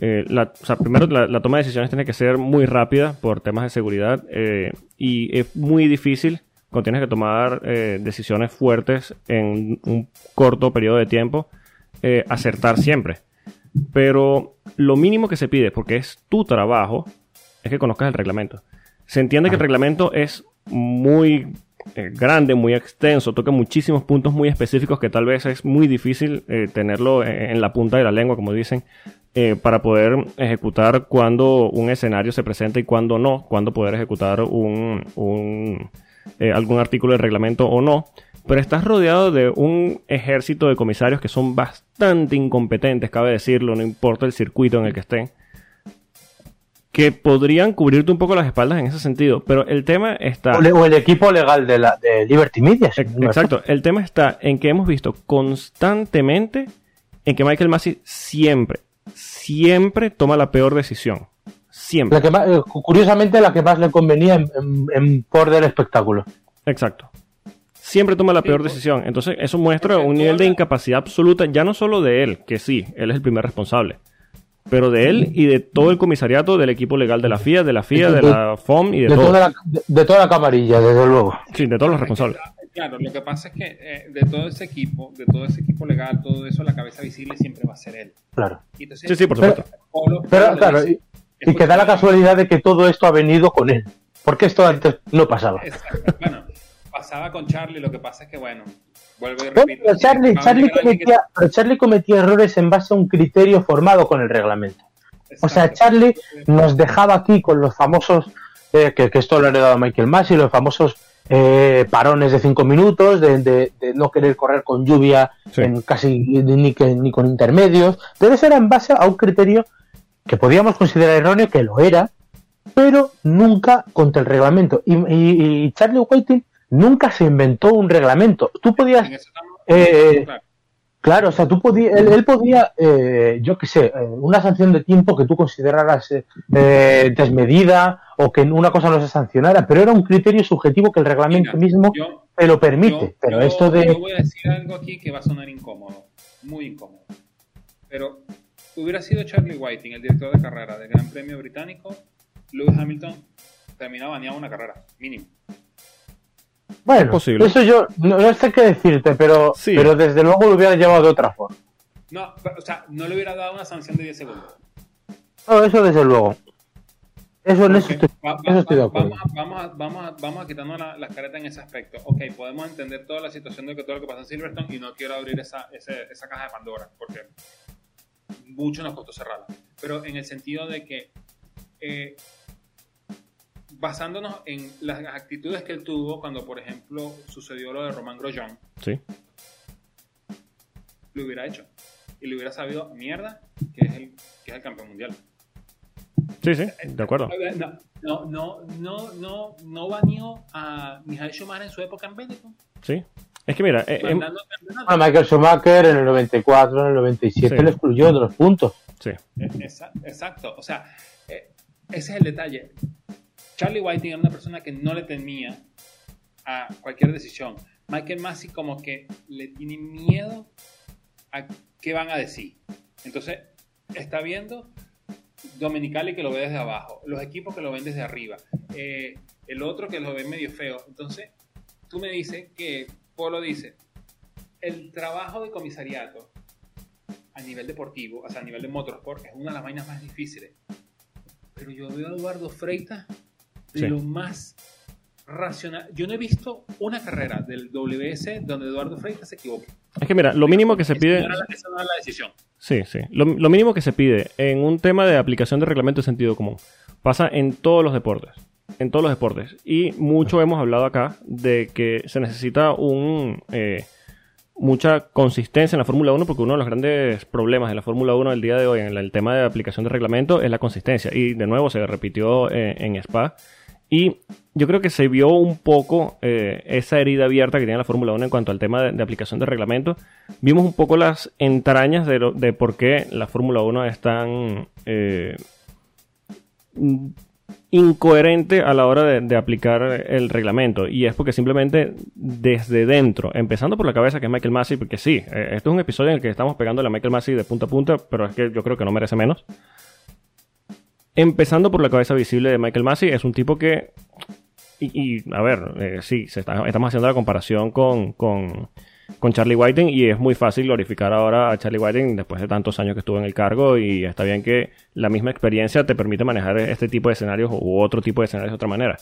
eh, la, o sea, primero la, la toma de decisiones tiene que ser muy rápida por temas de seguridad eh, y es muy difícil cuando tienes que tomar eh, decisiones fuertes en un corto periodo de tiempo, acertar siempre. Pero lo mínimo que se pide, porque es tu trabajo, es que conozcas el reglamento. Se entiende que el reglamento es muy grande, muy extenso, toca muchísimos puntos muy específicos que tal vez es muy difícil eh, tenerlo en, en la punta de la lengua, como dicen, eh, para poder ejecutar cuando un escenario se presenta y cuando no, cuando poder ejecutar un, un, eh, algún artículo del reglamento o no. Pero estás rodeado de un ejército de comisarios que son bastante incompetentes, cabe decirlo, no importa el circuito en el que estén que podrían cubrirte un poco las espaldas en ese sentido, pero el tema está... O, le- o el equipo legal de, la, de Liberty Media. si no Exacto, el tema está en que hemos visto constantemente en que Michael Massey siempre, siempre toma la peor decisión. Siempre. La que más- eh, curiosamente, la que más le convenía en, en- en por del espectáculo. Exacto. Siempre toma la Sí, peor decisión. Entonces, eso muestra un nivel de incapacidad absoluta, ya no solo de él, que sí, él es el primer responsable, pero de él y de todo el comisariato del equipo legal de la FIA, de la FIA, de la FOM y de, De todo. toda, la, de, de toda la camarilla, desde luego. Sí, de todos los responsables. Claro, lo que pasa es que eh, de todo ese equipo, de todo ese equipo legal, todo eso, la cabeza visible siempre va a ser él. Claro. Y entonces, Sí, sí, por Pero- supuesto. Polo- Pero claro, dice, y, y que da la casualidad de que todo esto ha venido con él. Porque esto antes no pasaba. Exacto. Bueno, pasaba con Charlie, lo que pasa es que, bueno, vuelvo y repito. pero Charlie, Charlie, que- cometía, pero Charlie cometía errores en base a un criterio formado con el reglamento. O sea. Charlie nos dejaba aquí con los famosos, eh, que, que esto lo ha heredado Michael Massey, los famosos eh, parones de cinco minutos, de, de- de no querer correr con lluvia Sí. en casi ni, que- ni con intermedios. Pero eso era en base a un criterio que podíamos considerar erróneo, que lo era, pero nunca contra el reglamento. Y, y- y Charlie Whiting nunca se inventó un reglamento. Tú podías eh, claro. O sea, tú podías, él, él podía, eh, yo qué sé, eh, una sanción de tiempo que tú consideraras eh, eh, desmedida o que una cosa no se sancionara, pero era un criterio subjetivo que el reglamento Mira, mismo yo- te lo permite. Yo- pero yo- esto de... Yo voy a decir algo aquí que va a sonar incómodo, muy incómodo. Pero hubiera sido Charlie Whiting, el director de carrera del Gran Premio Británico, Lewis Hamilton terminaba baneado una carrera, mínimo. Bueno, es posible. eso yo no, no sé qué decirte, pero, Sí. pero desde luego lo hubiera llevado de otra forma. No, pero, o sea, no le hubiera dado una sanción de 10 segundos. No, eso desde luego. Eso en eso Porque estoy, va- va- eso estoy de va- acuerdo. Vamos, a- vamos, a, vamos, a, vamos a quitarnos la, las caretas en ese aspecto. Ok, podemos entender toda la situación de que todo lo que pasa en Silverstone y no quiero abrir esa, ese- esa caja de Pandora porque mucho nos costó cerrarla. Pero en el sentido de que eh, basándonos en las actitudes que él tuvo cuando, por ejemplo, sucedió lo de Román Grosjean, Sí. lo hubiera hecho. Y le hubiera sabido mierda, que es, el, que es el campeón mundial. Sí, sí, de acuerdo. No, no, no, no, no, no baneó a Michael Schumacher en su época en Benetton. Sí. Es que mira, eh, em-. A Michael Schumacher en el 94, en el 97 Sí. le excluyó de los puntos. sí. Eh, exa- Exacto, o sea, eh, ese es el detalle. Charlie Whiting era una persona que no le temía a cualquier decisión. Michael Massey como que le tiene miedo a qué van a decir. Entonces, está viendo Dominicali que lo ve desde abajo, los equipos que lo ven desde arriba, eh, el otro que lo ve medio feo. Entonces, tú me dices que, Polo dice, el trabajo de comisariato a nivel deportivo, o sea, a nivel de motorsport, es una de las vainas más difíciles. Pero yo veo a Eduardo Freitas Sí. lo más racional. Yo no he visto una carrera del WS donde Eduardo Freitas se equivoque. Es que mira, lo mínimo que se pide. esa no era la decisión. Sí, sí. Lo, lo mínimo que se pide en un tema de aplicación de reglamento de sentido común pasa en todos los deportes. En todos los deportes. Y mucho hemos hablado acá de que se necesita un eh, mucha consistencia en la Fórmula 1 porque uno de los grandes problemas de la Fórmula 1 del día de hoy en el, el tema de aplicación de reglamento es la consistencia. Y de nuevo se repitió eh, en Spa. Y yo creo que se vio un poco eh, esa herida abierta que tiene la Fórmula 1 en cuanto al tema de, de aplicación de reglamento. Vimos un poco las entrañas de, lo- de por qué la Fórmula 1 es tan eh, incoherente a la hora de, de aplicar el reglamento. Y es porque simplemente desde dentro, empezando por la cabeza que es Michael Massey, porque sí, eh, esto es un episodio en el que estamos pegando a Michael Massey de punta a punta, pero es que yo creo que no merece menos. Empezando por la cabeza visible de Michael Massey, es un tipo que. Y, a ver, eh, sí, se está- estamos haciendo la comparación con, con, con Charlie Whiting y es muy fácil glorificar ahora a Charlie Whiting después de tantos años que estuvo en el cargo y está bien que la misma experiencia te permite manejar este tipo de escenarios u otro tipo de escenarios de otra manera.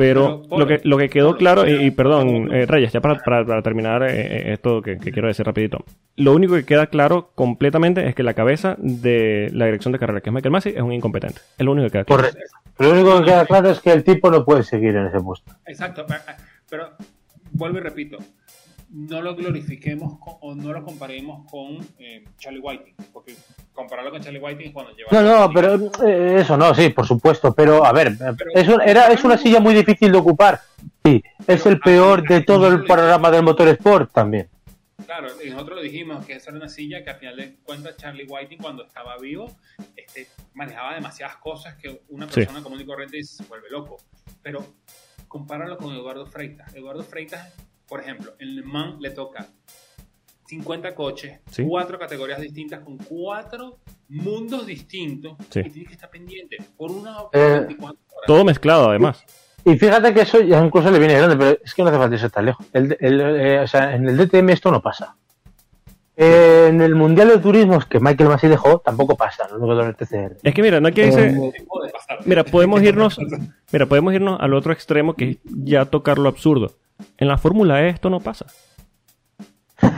Pero, lo, que, lo que quedó claro, y, perdón, eh, Reyes, ya para, para- para terminar eh, eh, esto que, que quiero decir rapidito. Lo único que queda claro completamente es que la cabeza de la dirección de carrera, que es Michael Massey, es un incompetente. Es lo único que queda claro. Correcto. Lo único que queda claro es que el tipo no puede seguir en ese puesto. Exacto, pero, pero vuelvo y repito, no lo glorifiquemos con- o no lo comparemos con eh, Charlie Whiting, porque compararlo con Charlie Whiting es cuando lleva... No, no, pero eh, eso no, sí, por supuesto. Pero a ver, es, un- era, es una silla muy difícil de ocupar. Sí, es el peor de todo el panorama del motor sport también. Claro, y nosotros lo dijimos, que esa era una silla que al final de cuentas Charlie Whiting cuando estaba vivo este, manejaba demasiadas cosas que una Sí. persona común y corriente se vuelve loco. Pero compáralo con Eduardo Freitas. Eduardo Freitas, por ejemplo, en Le Mans le toca 50 coches, Sí. cuatro categorías distintas con cuatro mundos distintos Sí. y tiene que estar pendiente por una o Eh, 24 horas. Todo mezclado, además. Y fíjate que eso ya incluso le viene grande, pero es que no hace falta irse tan lejos. El- el- eh, o sea, en el DTM esto no pasa. Eh, en el Mundial de Turismos que Michael Massey dejó, tampoco pasa, que el TCR. Es que mira, no hay que dice. Eh. Mira, podemos irnos. Mira, podemos irnos al otro extremo que es ya tocar lo absurdo. En la Fórmula E esto no pasa.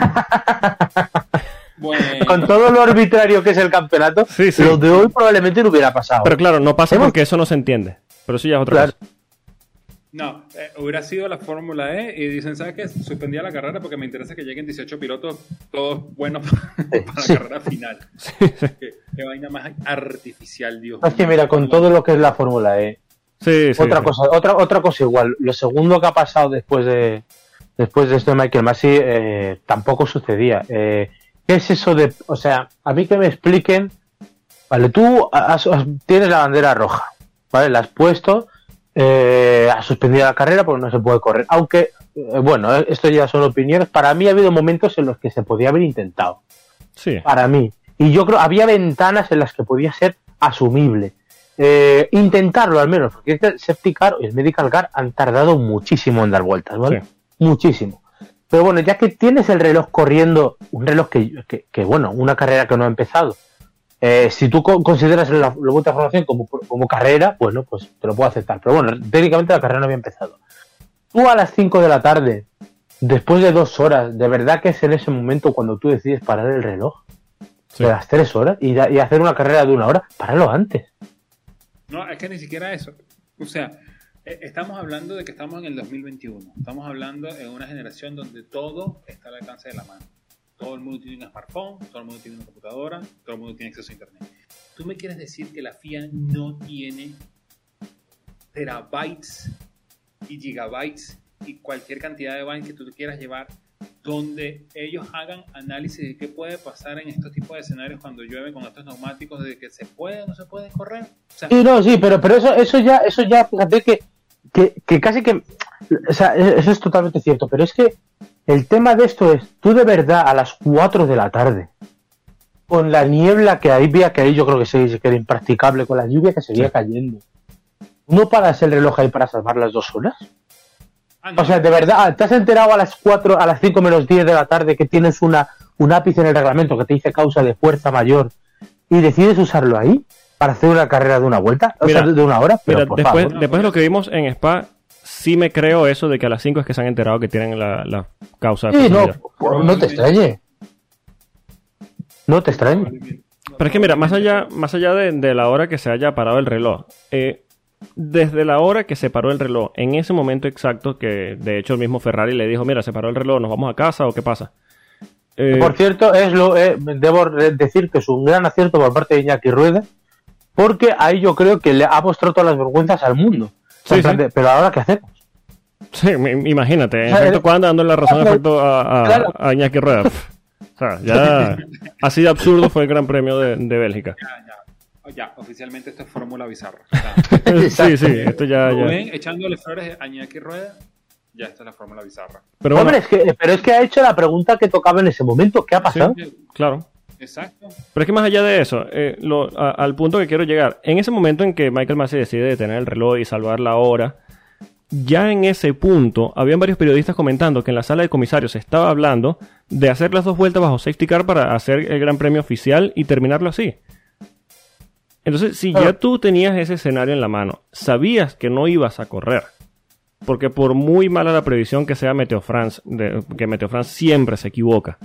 Bueno, Con todo lo arbitrario que es el campeonato, Sí, sí. lo de hoy probablemente no hubiera pasado. Pero claro, no pasa Hemos- porque eso no se entiende. Pero eso ya es otra Claro. cosa. No, eh, hubiera sido la Fórmula E y dicen, ¿sabes qué? Suspendía la carrera porque me interesa que lleguen 18 pilotos, todos buenos para Sí. la carrera final. Qué, qué vaina más artificial, Dios Es que mira, con todo lo que es la Fórmula E, Sí, sí. otra sí. cosa, otra, otra cosa igual. Lo segundo que ha pasado después de después de esto de Michael Massey eh, tampoco sucedía. Eh, ¿Qué es eso de, o sea, a mí que me expliquen, vale, tú has- has- tienes la bandera roja, vale, la has puesto, eh, has suspendido la carrera porque no se puede correr. Aunque, eh, bueno, esto ya son opiniones. Para mí ha habido momentos en los que se podía haber intentado Sí. para mí. Y yo creo había ventanas en las que podía ser asumible. Eh, intentarlo al menos, porque este Safety Car y el Medical Car han tardado muchísimo en dar vueltas, ¿vale? Sí. Muchísimo. Pero bueno, ya que tienes el reloj corriendo, un reloj que, que- que, bueno, una carrera que no ha empezado, eh, si tú co- consideras la, la vuelta de formación como, como carrera, bueno, pues te lo puedo aceptar. Pero bueno, técnicamente la carrera no había empezado. Tú a las 5 de la tarde, después de dos horas, ¿de verdad que es en ese momento cuando tú decides parar el reloj? Sí. de las tres horas y, y hacer una carrera de una hora, páralo antes. No, es que ni siquiera eso. O sea, eh, estamos hablando de que estamos en el 2021. Estamos hablando en una generación donde todo está al alcance de la mano. Todo el mundo tiene un smartphone, todo el mundo tiene una computadora, todo el mundo tiene acceso a internet. tú me quieres decir que la FIA no tiene terabytes y gigabytes y cualquier cantidad de bytes que tú quieras llevar donde ellos hagan análisis de qué puede pasar en estos tipos de escenarios cuando llueve con estos neumáticos, de que se puede o no se puede correr. sí, no, sí, pero, pero eso, eso ya, eso ya, fíjate que, que, que casi que, o sea, eso es totalmente cierto, pero es que el tema de esto es, tú de verdad a las 4 de la tarde, con la niebla que había, que ahí yo creo que, se, que era impracticable, con la lluvia que seguía sí. cayendo, ¿no paras el reloj ahí para salvar las dos horas? Ah, no. O sea, de verdad, ¿te has enterado a las 4, a las 5 menos 10 de la tarde que tienes una, un ápice en el reglamento que te dice causa de fuerza mayor y decides usarlo ahí para hacer una carrera de una vuelta? O mira, sea, de una hora. Pero mira, después, favor. después de lo que vimos en Spa, sí me creo eso de que a las 5 es que se han enterado que tienen la, la causa de Sí, fuerza no, mayor. pues no te extrañe. No te extrañe. Pero es que mira, más allá, más allá de, de la hora que se haya parado el reloj, eh, desde la hora que se paró el reloj, en ese momento exacto, que de hecho el mismo Ferrari le dijo, mira, se paró el reloj, ¿nos vamos a casa o qué pasa? Eh, Por cierto, es lo, eh, debo decir que es un gran acierto por parte de Iñaki Rueda, porque ahí yo creo que le ha mostrado todas las vergüenzas al mundo. Sí, sí. de, pero ahora, ¿qué hacemos? sí, me- imagínate, en O sea, efecto, cuando dando la razón en claro, efecto a, a, claro. a Iñaki Rueda. O sea, ya así de absurdo fue el Gran Premio de, de Bélgica. Ya, ya. Ya, oficialmente esto es fórmula bizarra. Sí, sí, esto ya, ya. Rubén echándole flores a Iñaki Rueda, ya esta es la fórmula bizarra. Pero bueno, Hombre, es que, pero es que ha hecho la pregunta que tocaba en ese momento. ¿Qué ha pasado? claro. Exacto. Pero es que más allá de eso, eh, lo- a- al punto que quiero llegar, en ese momento en que Michael Massey decide detener el reloj y salvar la hora, ya en ese punto habían varios periodistas comentando que en la sala de comisarios se estaba hablando de hacer las dos vueltas bajo safety car para hacer el gran premio oficial y terminarlo así. Entonces, si ya tú tenías ese escenario en la mano, sabías que no ibas a correr, porque por muy mala la previsión que sea Meteo France, de- que Meteo France siempre se equivoca,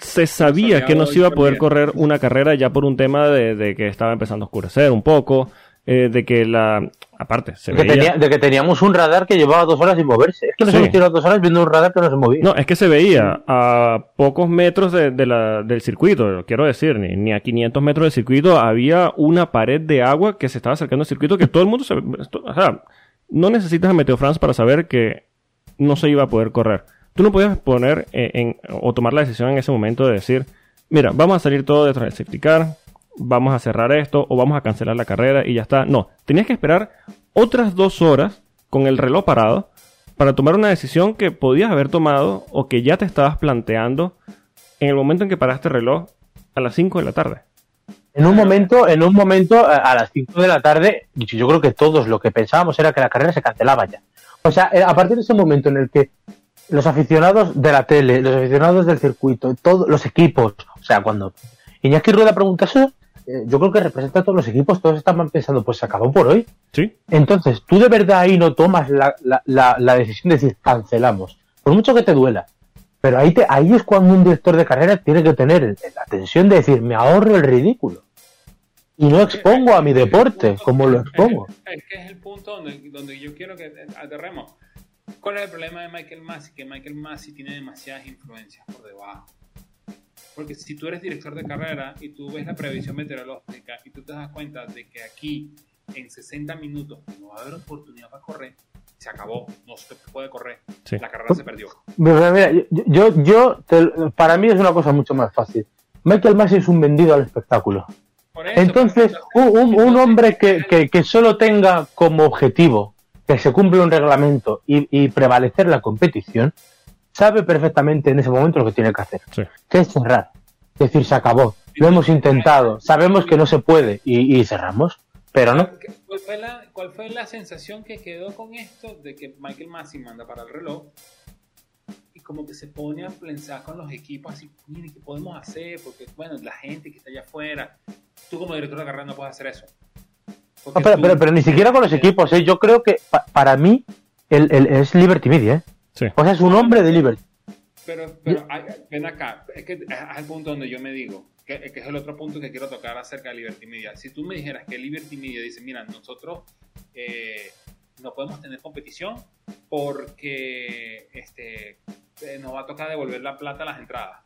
se sabía que no se iba a poder correr una carrera ya por un tema de, de que estaba empezando a oscurecer un poco, eh, de que la... Aparte, se De que, veía... tenía- de que teníamos un radar que llevaba dos horas sin moverse. Es que nos Sí. hemos tirado dos horas viendo un radar que no se movía. No, es que se veía a pocos metros de, de la- del circuito, quiero decir, ni, ni a 500 metros del circuito había una pared de agua que se estaba acercando al circuito que todo el mundo se... o sea, no necesitas a Meteo France para saber que no se iba a poder correr. Tú no podías poner eh, en, o tomar la decisión en ese momento de decir, mira, vamos a salir todo detrás del safety car, vamos a cerrar esto o vamos a cancelar la carrera y ya está. No, tenías que esperar otras dos horas con el reloj parado para tomar una decisión que podías haber tomado o que ya te estabas planteando en el momento en que paraste el reloj a las 5 de la tarde. En un momento, en un momento, a las 5 de la tarde, yo creo que todos lo que pensábamos era que la carrera se cancelaba ya. O sea, eh, a partir de ese momento en el que los aficionados de la tele, los aficionados del circuito, todos los equipos, o sea, cuando Iñaki Rueda pregunta eso, yo creo que representa a todos los equipos, todos estaban pensando, pues se acabó por hoy. ¿Sí? Entonces, tú de verdad ahí no tomas la, la, la, la decisión de decir cancelamos, por mucho que te duela. Pero ahí, te, ahí es cuando un director de carrera tiene que tener la tensión de decir, me ahorro el ridículo. Y no expongo a mi deporte como lo expongo. Es que es el punto donde, donde yo quiero que aterremos. ¿Cuál es el problema de Michael Massey? Que Michael Massey tiene demasiadas influencias por debajo. Porque si tú eres director de carrera y tú ves la previsión meteorológica y tú te das cuenta de que aquí en 60 minutos no va a haber oportunidad para correr, se acabó, no se puede correr, Sí. la carrera se perdió. Mira, mira, yo, yo, yo te- para mí es una cosa mucho más fácil. Michael Massey es un vendido al espectáculo. Eso, Entonces, un, un- un hombre que, que- que solo tenga como objetivo que se cumple un reglamento y, y prevalecer la competición, sabe perfectamente en ese momento lo que tiene que hacer, Sí. que es cerrar. Es decir, se acabó, lo hemos intentado, sabemos que no se puede y, y cerramos, pero no. ¿Cuál fue, la, ¿Cuál fue la sensación que quedó con esto de que Michael Massey manda para el reloj y como que se pone a pensar con los equipos así, mire, ¿qué podemos hacer? Porque, bueno, la gente que está allá afuera, tú como director de carrera no puedes hacer eso. No, pero, tú- pero, pero ni siquiera con los equipos, ¿eh? yo creo que pa- para mí el, el- es Liberty Media, ¿eh? Sí. o sea, es un hombre de Liberty. Pero, pero ay, ven acá, es que es el punto donde yo me digo, que, que es el otro punto que quiero tocar acerca de Liberty Media. Si tú me dijeras que Liberty Media dice, mira, nosotros eh, no podemos tener competición porque este, eh, nos va a tocar devolver la plata a las entradas.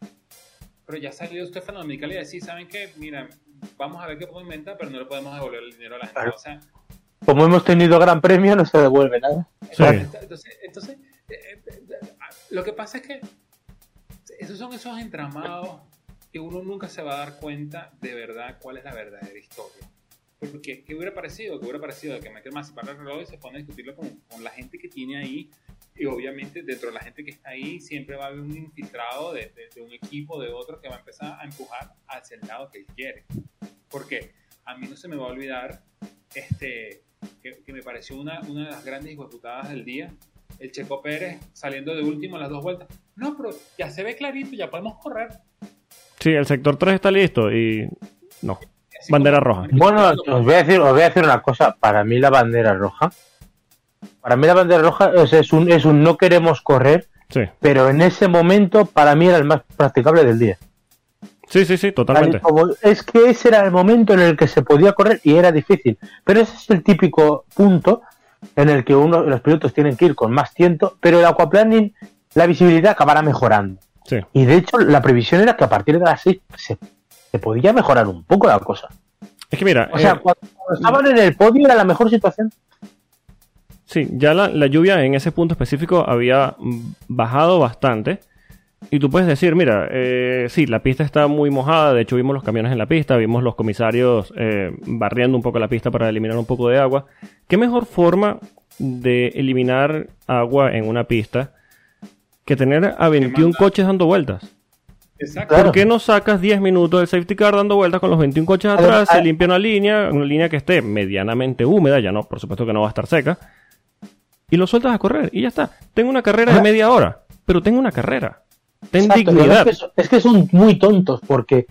Pero ya salió Stefano Micali y decir, ¿saben qué? Mira, vamos a ver qué podemos inventar, pero no le podemos devolver el dinero a la gente. O sea, Como hemos tenido gran premio, no se devuelve nada. Sí. entonces, entonces lo que pasa es que esos son esos entramados que uno nunca se va a dar cuenta de verdad cuál es la verdadera historia. Porque, ¿qué hubiera parecido? ¿Qué hubiera parecido que Michael Masi para el reloj y se pone a discutirlo con, con la gente que tiene ahí? Y obviamente dentro de la gente que está ahí siempre va a haber un infiltrado de, de- de un equipo, de otro, que va a empezar a empujar hacia el lado que él quiere. Porque a mí no se me va a olvidar este, que, que me pareció una, una de las grandes hijueputadas del día. El Checo Pérez saliendo de último en las dos vueltas. No, pero ya se ve clarito, ya podemos correr. Sí, el sector 3 está listo y no. Así Bandera como- roja. Bueno, os voy a decir, os voy a decir una cosa. Para mí la bandera roja, para mí la bandera roja es, es un, es un no queremos correr, Sí, pero en ese momento para mí era el más practicable del día. sí, sí, sí, totalmente. como- es que ese era el momento en el que se podía correr y era difícil. Pero ese es el típico punto en el que uno, los pilotos tienen que ir con más tiento, pero el aquaplaning, la visibilidad acabará mejorando. Sí. Y de hecho, la previsión era que a partir de las 6 se, se podía mejorar un poco la cosa. Es que mira, O sea, eh, cuando, estaban en el podio era la mejor situación. sí, ya la, la lluvia en ese punto específico había bajado bastante. Y tú puedes decir, mira, eh, sí, la pista está muy mojada, de hecho vimos los camiones en la pista, vimos los comisarios eh, barriendo un poco la pista para eliminar un poco de agua. ¿Qué mejor forma de eliminar agua en una pista que tener a 21 manda- coches dando vueltas? Exacto. ¿Por qué no sacas 10 minutos del safety car dando vueltas con los 21 coches atrás? Se limpia una línea, una línea que esté medianamente húmeda, ya no, por supuesto que no va a estar seca. Y lo sueltas a correr y ya está. Tengo una carrera de media hora, pero tengo una carrera. Ten Exacto, dignidad. Es que, es que son muy tontos porque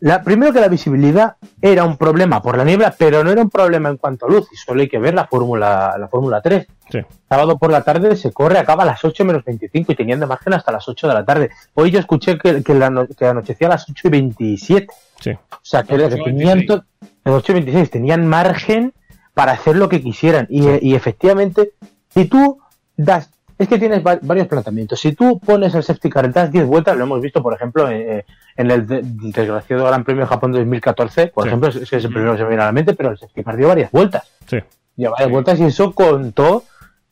la, primero que la visibilidad era un problema por la niebla, pero no era un problema en cuanto a luz. Y solo hay que ver la Fórmula la Fórmula 3. Sí. Sábado por la tarde se corre, acaba a las 8 menos 25 y tenían de margen hasta las 8 de la tarde. Hoy yo escuché que, que, la que anochecía a las 8 y 27. Sí. O sea, que, que 8 y tenían 26. to- en 8 y 26 tenían margen para hacer lo que quisieran. Y, y efectivamente, si tú das, es que tienes va- varios planteamientos. Si tú pones el safety car, das 10 vueltas, lo hemos visto, por ejemplo, eh, en el de- desgraciado Gran Premio de Japón de 2014, por Sí. ejemplo, es, es el primero que se me viene a la mente, pero el safety car dio varias vueltas. Sí. Dio varias Sí. vueltas y eso contó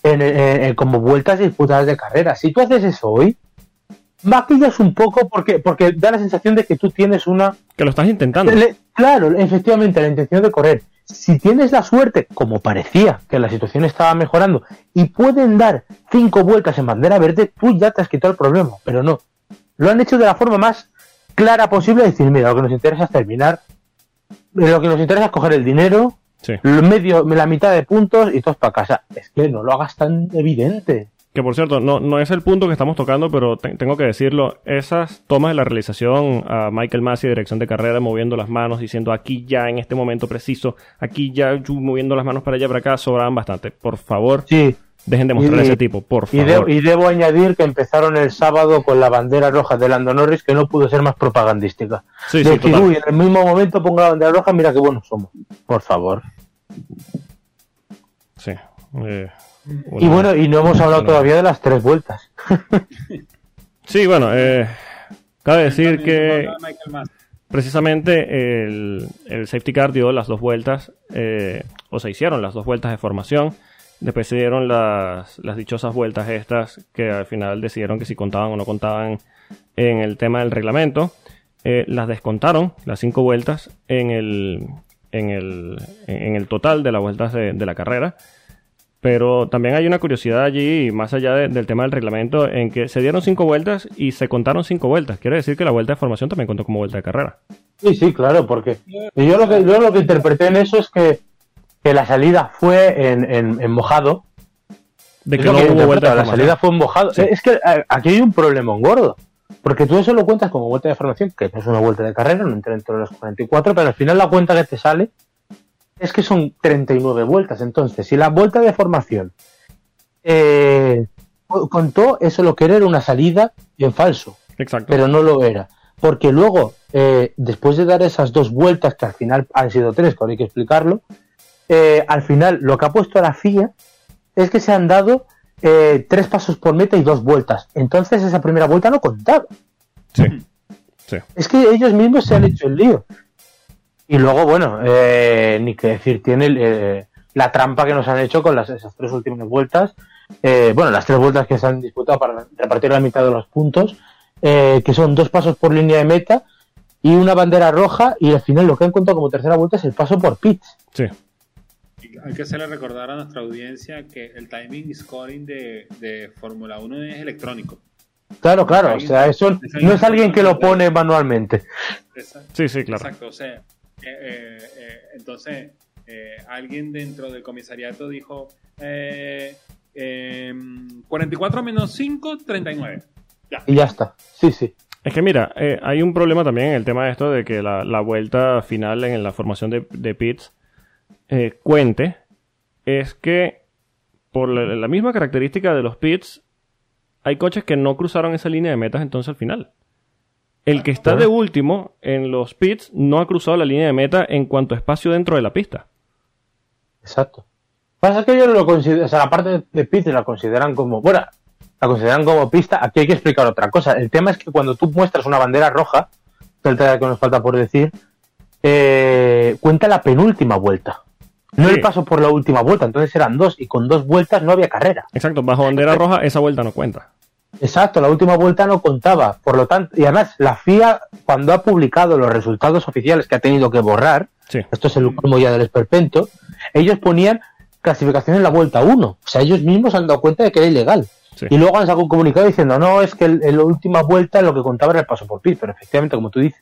en, en- en- como vueltas disputadas de carrera. Si tú haces eso hoy, maquillas un poco porque, porque da la sensación de que tú tienes una Que lo estás intentando. le- claro, efectivamente, la intención de correr. Si tienes la suerte, como parecía que la situación estaba mejorando, y pueden dar cinco vueltas en bandera verde, tú ya te has quitado el problema. Pero no. Lo han hecho de la forma más clara posible, decir, mira, lo que nos interesa es terminar, lo que nos interesa es coger el dinero, Sí. medio, la mitad de puntos y todos para casa. Es que no lo hagas tan evidente. Que por cierto, no, no es el punto que estamos tocando, pero te- tengo que decirlo. Esas tomas de la realización a Michael Massey, dirección de carrera, moviendo las manos, diciendo aquí ya, en este momento preciso, aquí ya, moviendo las manos para allá, para acá, sobraban bastante. Por favor, Sí, dejen de mostrar Y- ese tipo, por Y, favor. de- y debo añadir que empezaron el sábado con la bandera roja de Lando Norris, que no pudo ser más propagandística. Sí, de sí, decir, total. uy, en el mismo momento pongo la bandera roja, mira qué buenos somos. Por favor. Sí. Eh, Y bueno, y no hemos hablado todavía de las tres vueltas. Sí, bueno, eh, cabe decir que precisamente el, el safety car dio las dos vueltas, eh, o se hicieron las dos vueltas de formación. Después se dieron las, las dichosas vueltas estas que al final decidieron que si contaban o no contaban en el tema del reglamento. Eh, las descontaron, las cinco vueltas, en el, en el, en el total de las vueltas de, de la carrera. Pero también hay una curiosidad allí, más allá de- del tema del reglamento, en que se dieron cinco vueltas y se contaron cinco vueltas. Quiere decir que la vuelta de formación también contó como vuelta de carrera. Sí, sí, claro, porque y yo lo que, yo lo que interpreté en eso es que, que la salida fue en, en- en mojado. De que no que hubo vuelta de la salida fue en mojado. Sí. Es que aquí hay un problema gordo. Porque tú eso lo cuentas como vuelta de formación, que no es una vuelta de carrera, no entra dentro de los 44, pero al final la cuenta que te sale es que son 39 vueltas. Entonces, si la vuelta de formación eh, co- contó eso lo que era era una salida en falso, Exacto. pero no lo era. Porque luego, eh, después de dar esas dos vueltas, que al final han sido tres, que ahora hay que explicarlo, eh, al final lo que ha puesto la FIA es que se han dado eh, tres pasos por meta y dos vueltas. Entonces esa primera vuelta no contaba. Sí. Sí. Es que ellos mismos se han hecho el lío. Y luego, bueno, eh, ni que decir, tiene eh, la trampa que nos han hecho con las, esas tres últimas vueltas. Eh, bueno, las tres vueltas que se han disputado para repartir la mitad de los puntos, eh, que son dos pasos por línea de meta y una bandera roja. Y al final lo que han contado como tercera vuelta es el paso por pits. Sí. Hay que hacerle recordar a nuestra audiencia que el timing scoring de, de Fórmula 1 es electrónico. Claro, claro, o sea, eso no es alguien que lo pone manualmente. Exacto. Sí, sí, claro. Exacto, o sea, eh, eh, eh, entonces eh, alguien dentro del comisariato dijo eh, em, 44 menos 5, 39. Ya. Y ya está. Sí, sí. Es que mira, eh, hay un problema también en el tema de esto de que la, la vuelta final en la formación de, eh, cuente. Es que por la, la misma característica de los pits, hay coches que no cruzaron esa línea de metas entonces al final. El que está de último en los pits no ha cruzado la línea de meta en cuanto a espacio dentro de la pista. Exacto. Pasa que ellos lo consideran, o sea, la parte de pits la consideran como, bueno, la consideran como pista. Aquí hay que explicar otra cosa. El tema es que cuando tú muestras una bandera roja, que nos falta por decir, eh, cuenta la penúltima vuelta. No Sí. el paso por la última vuelta, entonces eran dos y con dos vueltas no había carrera. Exacto, bajo bandera roja esa vuelta no cuenta. Exacto, la última vuelta no contaba. Por lo tanto, y además, la FIA, cuando ha publicado los resultados oficiales que ha tenido que borrar, Sí. esto es el último ya del esperpento, ellos ponían clasificación en la vuelta 1. O sea, ellos mismos han dado cuenta de que era ilegal. Sí. Y luego han sacado un comunicado diciendo, no, es que el- en la última vuelta lo que contaba era el paso por pit. Pero efectivamente, como tú dices,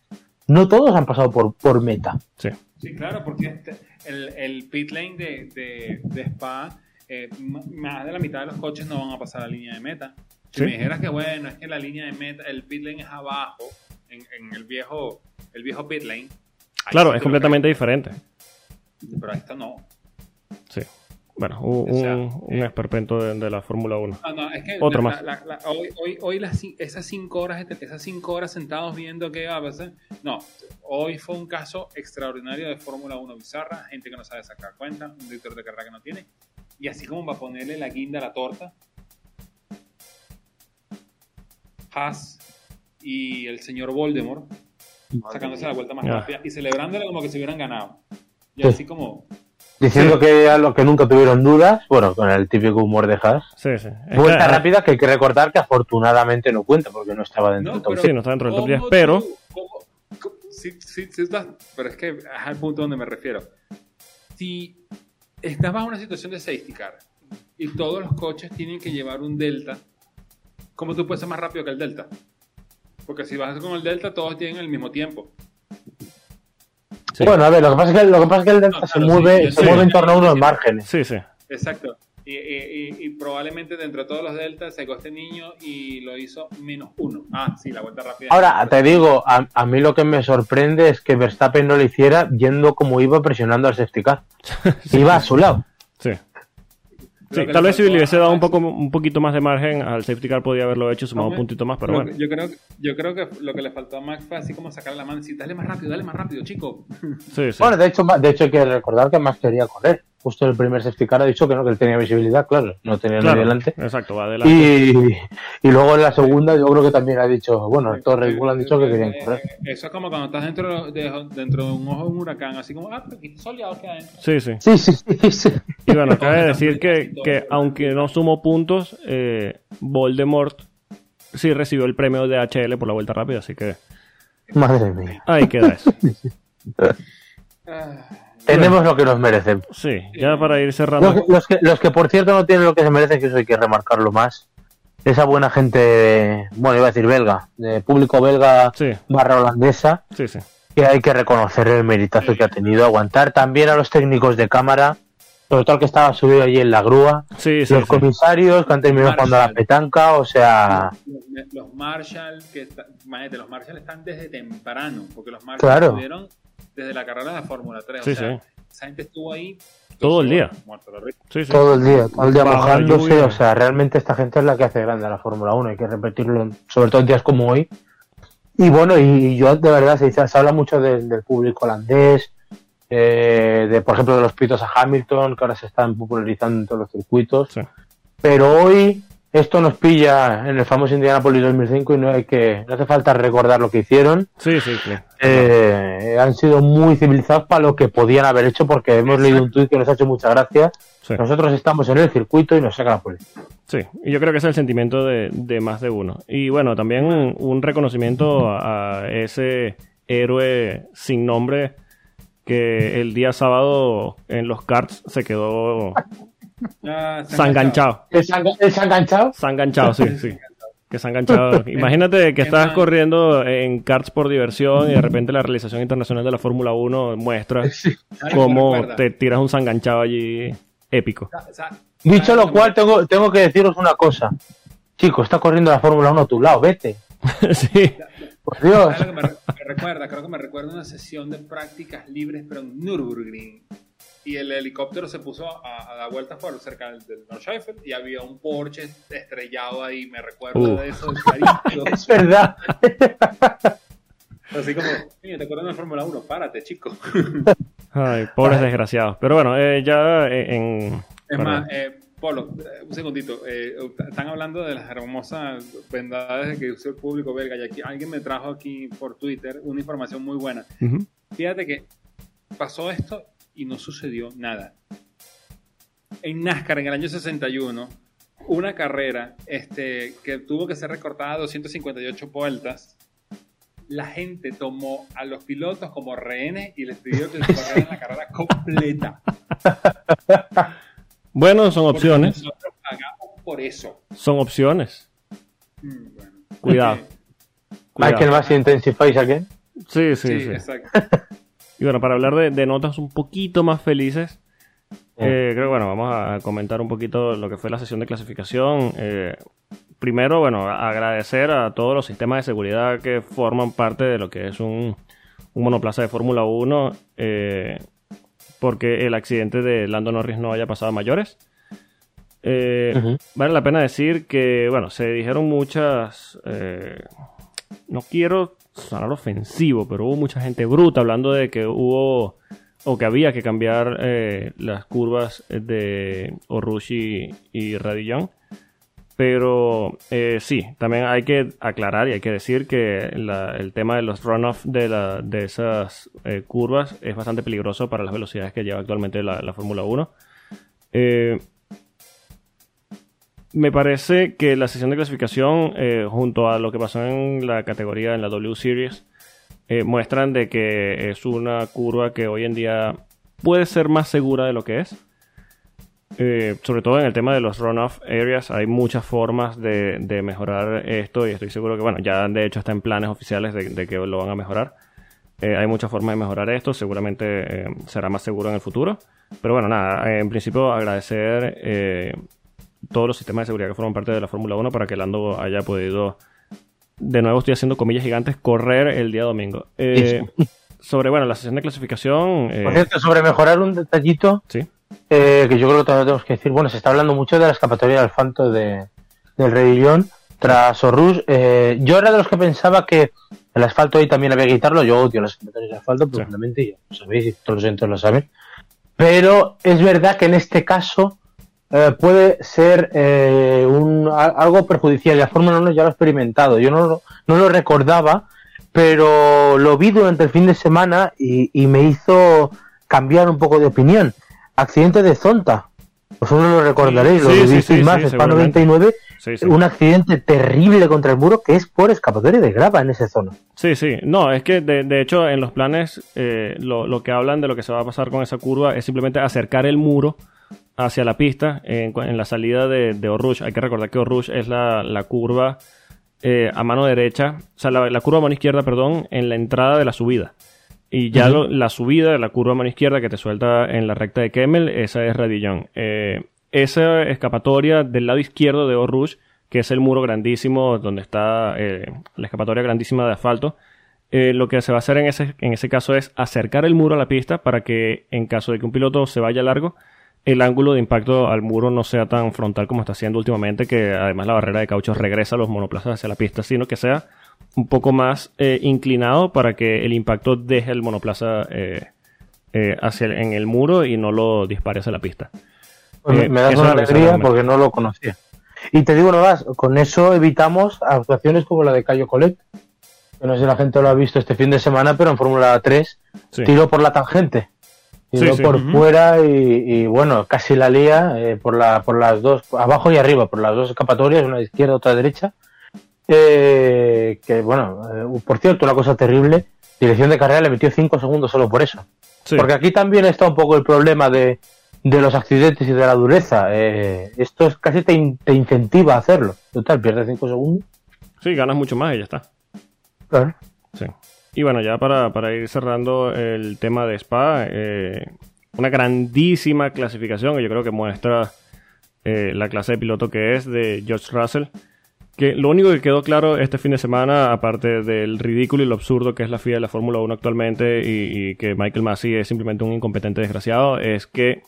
no todos han pasado por, por meta. Sí. Sí, claro, porque este- el, el pit lane de, de, de Spa, eh, más de la mitad de los coches no van a pasar la línea de meta. Si Sí. me dijeras que bueno, es que la línea de meta, el pit lane es abajo, en, en el viejo el viejo pit lane. Claro, es completamente diferente. Pero esto no. Sí. Bueno, un, O sea, un- un esperpento de, de la Fórmula 1. Ah, no, es que Otro la- más. la- la- hoy, hoy, hoy las, esas cinco horas, esas cinco horas sentados viendo qué va a pasar. No, hoy fue un caso extraordinario de Fórmula 1 bizarra, gente que no sabe sacar cuenta, un director de carrera que no tiene. Y así como va a ponerle la guinda a la torta, Haas y el señor Voldemort sacándose la vuelta más Ah. rápida y celebrándole como que se hubieran ganado. Y Sí. así como, Diciendo que a lo que nunca tuvieron dudas, bueno, con el típico humor de Haas. Sí, sí. Es Vuelta que- rápida que hay que recordar que afortunadamente no cuenta porque no estaba dentro No, del top pero- Sí, no está dentro del top 10, ¿Cómo pero... cómo- sí, sí, sí estás- pero es que es al punto donde me refiero. Si estás bajo una situación de safety car y todos los coches tienen que llevar un delta, ¿cómo tú puedes ser más rápido que el delta? Porque si vas con el delta, todos tienen el mismo tiempo. Sí. Bueno, a ver, lo que pasa es que, lo que, pasa es que el Delta No, se, mueve, sí, se sí. mueve en torno a unos márgenes. Sí, sí. Exacto. Y, y- y- y probablemente dentro de todos los deltas sacó este niño y lo hizo menos uno. Ah, sí, la vuelta rápida. Ahora, te digo, a, a mí lo que me sorprende es que Verstappen no lo hiciera yendo como iba presionando al safety car. Iba a su lado. Sí. Tal le vez si le hubiese dado un poco un poquito más de margen al safety car podía haberlo hecho sumado un puntito más, pero Lo bueno. que- Yo creo, yo creo que lo que le faltó a Max fue así como sacar la mano y decir, dale más rápido, dale más rápido, chico. Sí, sí. Bueno, de hecho, de hecho hay que recordar que Max quería correr. Justo el primer safety car ha dicho que no, que él tenía visibilidad, claro, no tenía Claro, nadie delante. Exacto, va adelante. Y, y luego en la segunda yo creo que también ha dicho, bueno, todos Red Bull han dicho que querían Eh, correr. eh, Eso es como cuando estás dentro de, dentro de un ojo de un huracán, así como, ah, pero aquí soleado que adentro. Sí, sí. Sí, sí, sí, sí. Y bueno, acaba de decir que, que aunque no sumó puntos, eh, Voldemort sí recibió el premio de HL por la vuelta rápida, así que Madre mía. ahí queda eso. Ah, Tenemos lo que nos merecemos. Sí, ya para ir cerrando. Los, los que, los que, por cierto, no tienen lo que se merecen, que eso hay que remarcarlo más. Esa buena gente, bueno, iba a decir belga, de público belga Sí, barra holandesa, sí, sí. que hay que reconocer el meritazo que ha tenido. Aguantar también a los técnicos de cámara, sobre todo el que estaba subido allí en la grúa, Sí, sí, los sí. comisarios que han terminado jugando a la petanca, o sea, los, los Marshall, que está- imagínate, los Marshall están desde temprano, porque los Marshall Claro. Desde la carrera de la Fórmula 3. Sí, o sea, sí. esa gente estuvo ahí Todo el día. muerto de. Sí, sí. todo el día, todo el día Bajo la mojándose, lluvia. o sea, realmente esta gente es la que hace grande a la Fórmula 1, hay que repetirlo, en- sobre todo en días como hoy. Y bueno, y, y yo de verdad se, dice- se habla mucho del- del público holandés, eh, de por ejemplo de los pitos a Hamilton, que ahora se están popularizando en todos los circuitos. Sí. Pero hoy esto nos pilla en el famoso Indianapolis 2005 y no hay que no hace falta recordar lo que hicieron. Sí, sí, sí. Eh, han sido muy civilizados para lo que podían haber hecho porque hemos leído un tuit que nos ha hecho mucha gracia. Sí. Nosotros estamos en el circuito y nos saca la policía. Sí, y yo creo que ese es el sentimiento de, de más de uno. Y bueno, también un, un reconocimiento a, a ese héroe sin nombre que el día sábado en los karts se quedó Ah, se han sanganchado. ¿El se ha enganchado? Sanganchado, sí, sí. Que se han enganchado. Imagínate que estás corriendo en karts por diversión y de repente la realización internacional de la Fórmula 1 muestra ¿Sabes lo que cómo te tiras un sanganchado allí épico. Dicho ¿sabes lo cual, tengo, tengo que deciros una cosa. Chico, está corriendo la Fórmula 1 a tu lado, vete. sí. Por Dios. ¿sabes lo que me, re- me recuerda? Creo que me recuerda una sesión de prácticas libres, pero en Nürburgring. Y el helicóptero se puso a, a dar vueltas por cerca del, del Nordschleife y había un Porsche estrellado ahí. Me recuerdo Uh. de eso. Es verdad. Así como, "Niño, ¿te acuerdas de la Fórmula 1? Párate, chico. Ay, pobres desgraciados. Pero bueno, eh, ya eh, en... Es más, eh, Polo, eh, un segundito. eh, están hablando de las hermosas vendades que usó el público belga. Y aquí alguien me trajo aquí por Twitter una información muy buena. Fíjate que pasó esto y no sucedió nada. En NASCAR, en el año 61, una carrera este, que tuvo que ser recortada a 258 vueltas, la gente tomó a los pilotos como rehenes y les pidió que corrieran la carrera completa. Bueno, son Porque opciones. Nosotros pagamos por eso. Son opciones. Mm, bueno. Cuidado. Michael. Massey Intensifies again. Sí, Sí, sí, sí. exacto. Y bueno, para hablar de, de notas un poquito más felices, eh, creo que bueno, vamos a comentar un poquito lo que fue la sesión de clasificación. Eh, primero, bueno, agradecer a todos los sistemas de seguridad que forman parte de lo que es un, un monoplaza de Fórmula 1, eh, porque el accidente de Lando Norris no haya pasado a mayores. Vale la pena decir que, bueno, se dijeron muchas... no quiero sonar ofensivo, pero hubo mucha gente bruta hablando de que hubo o que había que cambiar eh, las curvas de Orushi y Radillon. Pero eh, sí, también hay que aclarar y hay que decir que el tema de los runoff de, la- de esas eh, curvas es bastante peligroso para las velocidades que lleva actualmente la, la Fórmula 1. Eh, me parece que la sesión de clasificación, eh, junto a lo que pasó en la categoría en la W Series, eh, muestran de que es una curva que hoy en día puede ser más segura de lo que es. Eh, sobre todo en el tema de los runoff areas, hay muchas formas de, mejorar esto y estoy seguro que, bueno, ya de hecho está en planes oficiales de, que lo van a mejorar. Hay muchas formas de mejorar esto, seguramente será más seguro en el futuro. Pero bueno, nada, en principio agradecer todos los sistemas de seguridad que forman parte de la Fórmula 1 para que Lando haya podido, de nuevo estoy haciendo comillas gigantes, correr el día domingo. Eh, sobre, bueno, la sesión de clasificación... eh, Por cierto, sobre mejorar un detallito, sí, eh, que yo creo que tenemos que decir, bueno, se está hablando mucho de la escapatoria del Fanto de, del Redillón tras Orrus. Eh, yo era de los que pensaba que el asfalto ahí también había que quitarlo. Yo odio las escapatorias de asfalto, profundamente, y ya lo sabéis, y todos los oyentes lo saben. Pero es verdad que en este caso eh, puede ser eh, un, algo perjudicial. La Fórmula 1 ya lo ha experimentado. Yo no, lo- no lo recordaba, pero lo vi durante el fin de semana y, y me hizo cambiar un poco de opinión. Accidente de Zonta. Vosotros lo recordaréis, lo Sí, sí, vivisteis sí, más, sí, Spa seguramente. 99, sí, sí. un accidente terrible contra el muro que es por escapatoria de grava en esa zona. Sí, sí. No, es que de, de hecho en los planes eh, lo, lo que hablan de lo que se va a pasar con esa curva es simplemente acercar el muro hacia la pista en, la salida de, de Orrush. Hay que recordar que Orrush es la, la curva eh, a mano derecha, o sea, la, la curva a mano izquierda, perdón, en la entrada de la subida. Y ya lo- la subida de la curva a mano izquierda que te suelta en la recta de Kemmel, esa es Radillon. Eh, esa escapatoria del lado izquierdo de Orrush, que es el muro grandísimo donde está eh, la escapatoria grandísima de asfalto, eh, lo que se va a hacer en ese, en ese caso es acercar el muro a la pista para que en caso de que un piloto se vaya largo, el ángulo de impacto al muro no sea tan frontal como está haciendo últimamente, que además la barrera de caucho regresa a los monoplazas hacia la pista, sino que sea un poco más eh, inclinado para que el impacto deje el monoplaza eh, eh, hacia el- en el muro y no lo dispare hacia la pista. Pues me das eso una alegría porque no lo conocía. Y te digo no más, con eso evitamos actuaciones como la de Cayo Colet, que no sé si la gente lo ha visto este fin de semana, pero en Fórmula 3 Sí. tiró por la tangente. Tiró Sí, sí. por fuera y, y, bueno, casi la lía eh, por, la, por las dos, abajo y arriba, por las dos escapatorias, una izquierda, otra de derecha. Eh, que bueno, eh, por cierto, una cosa terrible, dirección de carrera le metió 5 segundos solo por eso. Sí. Porque aquí también está un poco el problema de, de los accidentes y de la dureza. Eh, esto es, casi te, in- te incentiva a hacerlo. Total, pierdes 5 segundos. Sí, ganas mucho más y ya está. Claro. Sí. Y bueno, ya para, para ir cerrando el tema de Spa, eh, una grandísima clasificación que yo creo que muestra eh, la clase de piloto que es de George Russell. Que lo único que quedó claro este fin de semana, aparte del ridículo y lo absurdo que es la FIA de la Fórmula 1 actualmente y, y que Michael Massey es simplemente un incompetente desgraciado, es que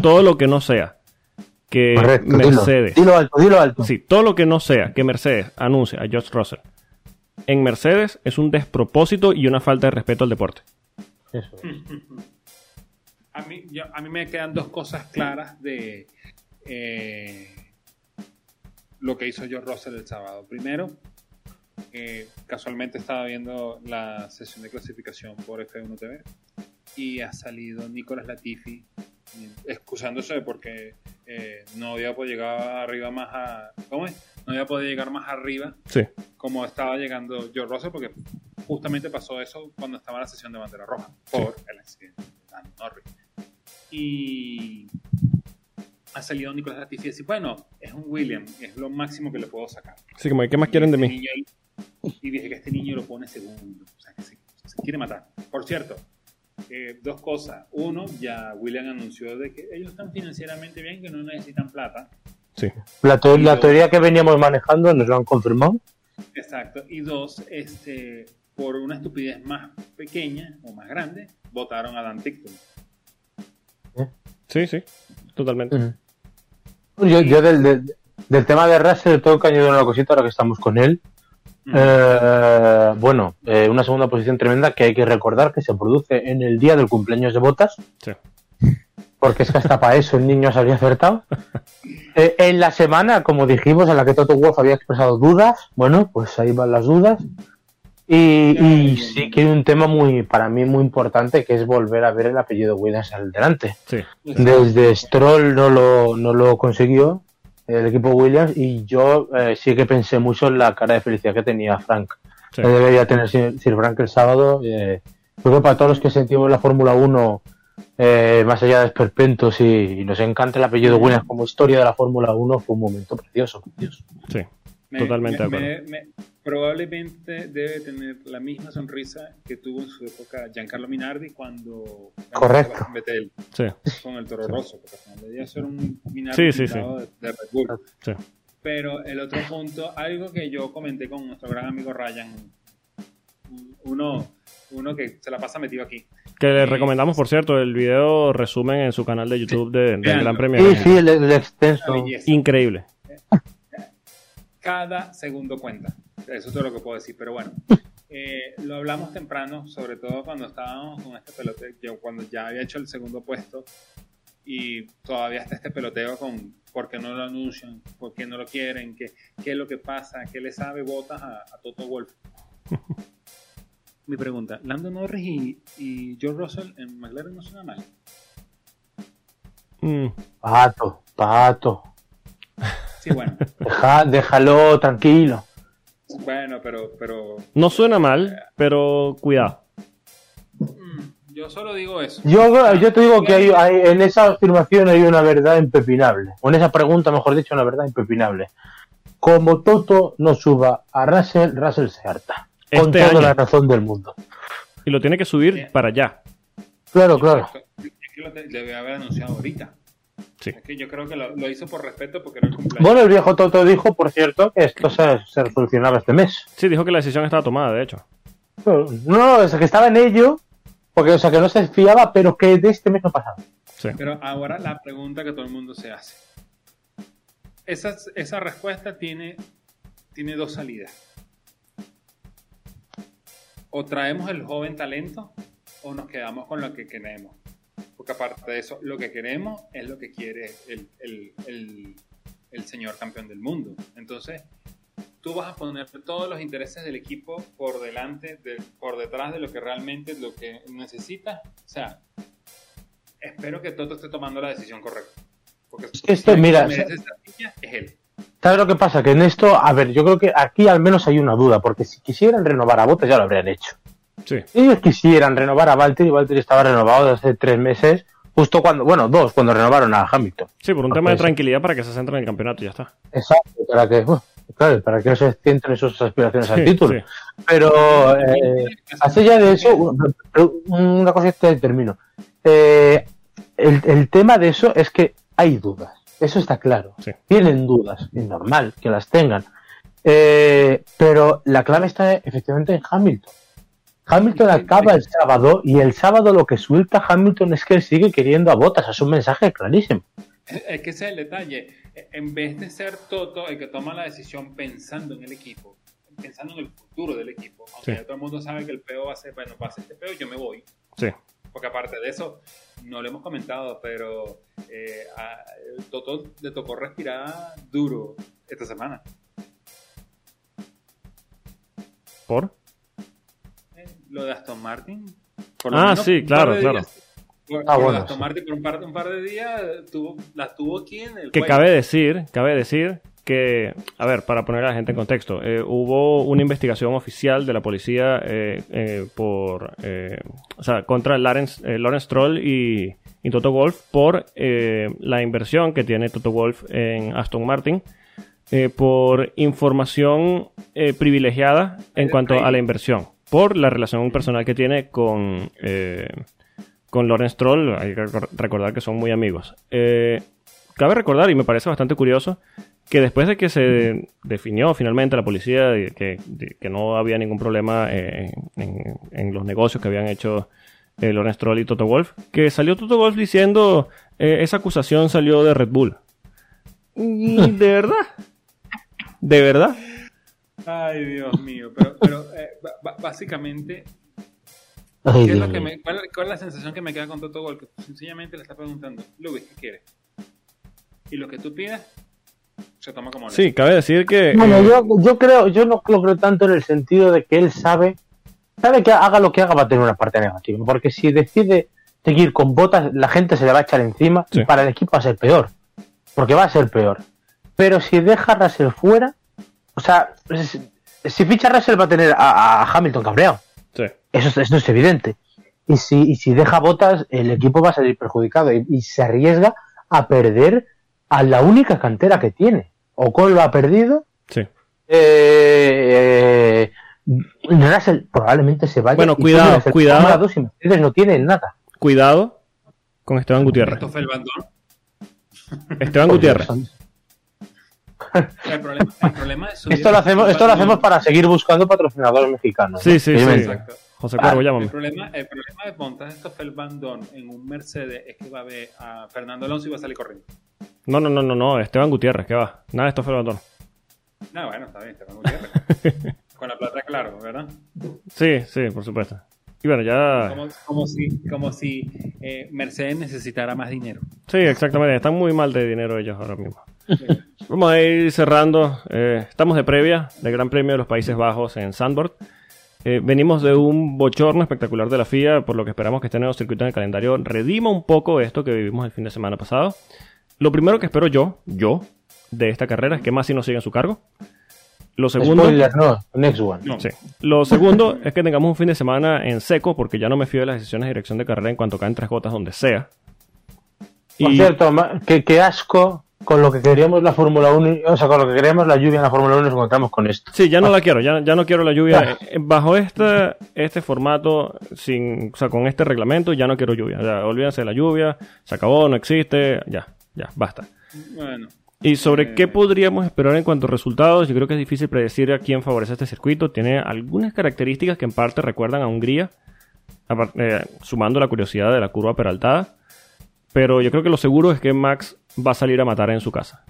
todo lo que no sea que Correcto. Mercedes Dilo, dilo alto, dilo alto. Sí, todo lo que no sea que Mercedes anuncie a George Russell en Mercedes es un despropósito y una falta de respeto al deporte. Eso. A mí, yo- a mí me quedan dos cosas claras de eh, lo que hizo George Russell el sábado. Primero, eh, casualmente estaba viendo la sesión de clasificación por F1 TV y ha salido Nicolas Latifi eh, excusándose porque eh, no había podido llegar arriba más a... ¿Cómo es? No había podido llegar más arriba Sí, como estaba llegando George Russell, porque justamente pasó eso cuando estaba en la sesión de bandera roja, por el accidente de Dan Norris. Y ha salido Nicolás Latifi y dice, bueno, es un William, es lo máximo que le puedo sacar. sí, como ¿qué más quieren de Este mí? niño- y dije que este niño lo pone segundo, o sea, que se, se quiere matar. Por cierto, eh, dos cosas. Uno, ya William anunció de que ellos están financieramente bien, que no necesitan plata. Sí, La, teo- la teoría que veníamos manejando nos lo han confirmado. Exacto. Y dos, este, por una estupidez más pequeña o más grande, votaron a Dan Tickton. sí, sí, totalmente. Yo, yo del, del- del tema de Russell tengo que añadir una cosita ahora que estamos con él. Eh, bueno, eh, una segunda posición tremenda que hay que recordar que se produce en el día del cumpleaños de Botas, Sí. porque es que hasta para eso el niño se habría acertado. Eh, en la semana, como dijimos, en la que Toto Wolff había expresado dudas, bueno, pues ahí van las dudas. Y, y sí que hay un tema muy, para mí muy importante, que es volver a ver el apellido Williams al delante. Sí, Desde Stroll no lo, no lo consiguió el equipo Williams y yo eh, sí que pensé mucho en la cara de felicidad que tenía Frank. sí. Que debería tener Sir Frank el sábado. Eh, creo que para todos los que sentimos la Fórmula 1, eh, más allá de esperpentos y, y nos encanta el apellido Williams como historia de la Fórmula 1, fue un momento precioso. precioso. sí. Me- Totalmente me- de acuerdo. me- me- probablemente debe tener la misma sonrisa que tuvo en su época Giancarlo Minardi cuando Correcto. Sí, con el Toro Rosso, porque al final del día eso era un Sí, Minardi sí, sí. de, de Red Bull. sí. Pero el otro punto, algo que yo comenté con nuestro gran amigo Ryan, uno, uno que se la pasa metido aquí. Que le recomendamos, por cierto, el video resumen en su canal de YouTube de- del. Gran Premio. Sí, sí, el, el extenso. Increíble. Cada segundo cuenta. Eso es todo lo que puedo decir. Pero bueno, eh, lo hablamos temprano, sobre todo cuando estábamos con este peloteo. Yo cuando ya había hecho el segundo puesto y todavía está este peloteo con por qué no lo anuncian, por qué no lo quieren, qué, qué es lo que pasa, qué le sabe botas a, a Toto Wolf. Mi pregunta, Lando Norris y, y George Russell en McLaren no suena mal. Mm, Pato, pato. Sí, bueno, Deja- déjalo tranquilo. bueno, pero, pero No suena mal, pero cuidado. mm, yo solo digo eso. Yo, yo te digo que hay, hay- en esa afirmación hay una verdad impepinable. O en esa pregunta, mejor dicho, una verdad impepinable. Como Toto no suba a Russell, Russell se harta. Con Este toda año. la razón del mundo. Y lo tiene que subir para allá. Claro, claro. Es que lo debe haber anunciado ahorita. Sí. Es que yo creo que lo, lo hizo por respeto porque era el cumpleaños. Bueno, el viejo Toto dijo, por cierto, que esto se, se resolucionaba este mes. Sí, dijo que la decisión estaba tomada, de hecho. No, no, o sea, que estaba en ello, porque, o sea, que no se fiaba, pero que de este mes no pasaba. Sí. Pero ahora la pregunta que todo el mundo se hace. Esa, esa respuesta tiene, tiene dos salidas. O traemos el joven talento o nos quedamos con lo que queremos. Porque aparte de eso, lo que queremos es lo que quiere el, el- el- el señor campeón del mundo. Entonces, tú vas a poner todos los intereses del equipo por delante, de, por detrás de lo que realmente lo que necesitas. O sea, espero que Toto esté tomando la decisión correcta. Porque esto, mira, es él. ¿Sabes lo que pasa? Que en esto, a ver, yo creo que aquí al menos hay una duda, porque si quisieran renovar a Bottas ya lo habrían hecho. Sí. Ellos quisieran renovar a Valtteri, Valtteri estaba renovado desde hace tres meses, justo cuando, bueno, dos, cuando renovaron a Hamilton. Sí, por un tema de tranquilidad para que se centren en el campeonato y ya está. Exacto, para que, bueno, claro, para que no se centren sus aspiraciones al título. sí. Pero, eh, así ya de eso, una cosa que termino. Eh, el, el tema de eso es que hay dudas. Eso está claro. Sí. Tienen dudas, es normal que las tengan. Eh, pero la clave está efectivamente en Hamilton. Hamilton acaba el sábado y el sábado lo que suelta Hamilton es que él sigue queriendo a Botas. Es un mensaje clarísimo. Es que ese es el detalle. En vez de ser Toto el que toma la decisión pensando en el equipo, pensando en el futuro del equipo, aunque Sí. todo el mundo sabe que el peo va a ser, bueno, va a ser este peo, yo me voy. Sí. Porque aparte de eso, no lo hemos comentado, pero eh, a Toto le tocó respirar duro esta semana. ¿Por? Lo de Aston Martin. por Ah, menos sí, claro, claro. días. Por, Ah, por bueno, Aston sí. Martin por un par, un par de días tuvo, las tuvo aquí en el Que cabe decir, cabe decir que, a ver, para poner a la gente en contexto, eh, hubo una investigación oficial de la policía eh, eh, por, eh, o sea, contra Lawrence, eh, Lawrence Stroll y, y Toto Wolf por eh, la inversión que tiene Toto Wolf en Aston Martin, eh, por información eh, privilegiada en cuanto a la inversión, por la relación personal que tiene con, eh, con Lawrence Stroll, hay que recor- recordar que son muy amigos. Eh, cabe recordar, y me parece bastante curioso, que después de que se definió finalmente la policía de que, de que no había ningún problema eh, en, en los negocios que habían hecho eh, Lawrence Stroll y Toto Wolf, que salió Toto Wolf diciendo eh, esa acusación salió de Red Bull. De verdad, de verdad. Ay, Dios mío. Pero, pero básicamente, Ay, ¿qué es lo que me- cuál, cuál es la sensación que me queda con Toto Wolff? Que sencillamente le está preguntando, Luis, ¿qué quieres? Y lo que tú pidas, se toma como Sí, cabe decir que... Bueno, eh, yo, yo creo, yo no lo creo tanto en el sentido de que él sabe, sabe que haga lo que haga va a tener una parte negativa, porque si decide seguir con botas, la gente se le va a echar encima Sí. y para el equipo va a ser peor, porque va a ser peor. Pero si deja a Russell fuera, o sea, si ficha Russell va a tener a, a Hamilton cabreado, sí. eso, es- eso es evidente. Y si, y si deja botas, el equipo va a salir perjudicado y, y se arriesga a perder a la única cantera que tiene. Ocon lo ha perdido, Sí. eh, Russell probablemente se vaya. Bueno, cuidado, cuidado. 2 y Mercedes no tiene nada. Cuidado con Esteban Gutiérrez. Esto fue el bandón. Esteban Gutiérrez. El problema, el problema es subir- Esto lo hacemos, esto lo hacemos para seguir buscando patrocinadores mexicanos. Sí, ¿no? sí, sí. Exacto. José Ah, Cuervo, El llámame. problema, el problema de montar esto fue el bandón en un Mercedes es que va a ver a Fernando Alonso y va a salir corriendo. No, no, no, no, no, Esteban Gutiérrez, ¿qué va? Nada, esto fue el bandón. No, bueno, está bien, Esteban Gutiérrez. Con la plata, claro, ¿verdad? Sí, sí, por supuesto. Y bueno, ya. Como, como si, como si eh, Mercedes necesitara más dinero. Sí, exactamente. Están muy mal de dinero ellos ahora mismo. Vamos a ir cerrando. Eh, estamos de previa del Gran Premio de los Países Bajos en Sandboard. Eh, venimos de un bochorno espectacular de la FIA, por lo que esperamos que este nuevo circuito en el calendario redima un poco esto que vivimos el fin de semana pasado. Lo primero que espero yo, yo, de esta carrera es que Masi no siga en su cargo. Lo segundo, Spoiler, no, next one. No. Sí. Lo segundo es que tengamos un fin de semana en seco, porque ya no me fío de las decisiones de dirección de carrera en cuanto caen tres gotas donde sea. Por Y- cierto, qué asco con lo que queríamos la Fórmula 1, y- o sea, con lo que queríamos la lluvia en la Fórmula 1 nos encontramos con esto. Sí, ya no la quiero, ya, ya no quiero la lluvia. Eh, Bajo este, este formato, sin, o sea, con este reglamento, ya no quiero lluvia. Ya, olvídense de la lluvia, se acabó, no existe, ya, ya, basta. Bueno, Y sobre Eh. qué podríamos esperar en cuanto a resultados, yo creo que es difícil predecir a quién favorece este circuito. Tiene algunas características que en parte recuerdan a Hungría, eh, sumando la curiosidad de la curva peraltada. Pero yo creo que lo seguro es que Max va a salir a matar en su casa.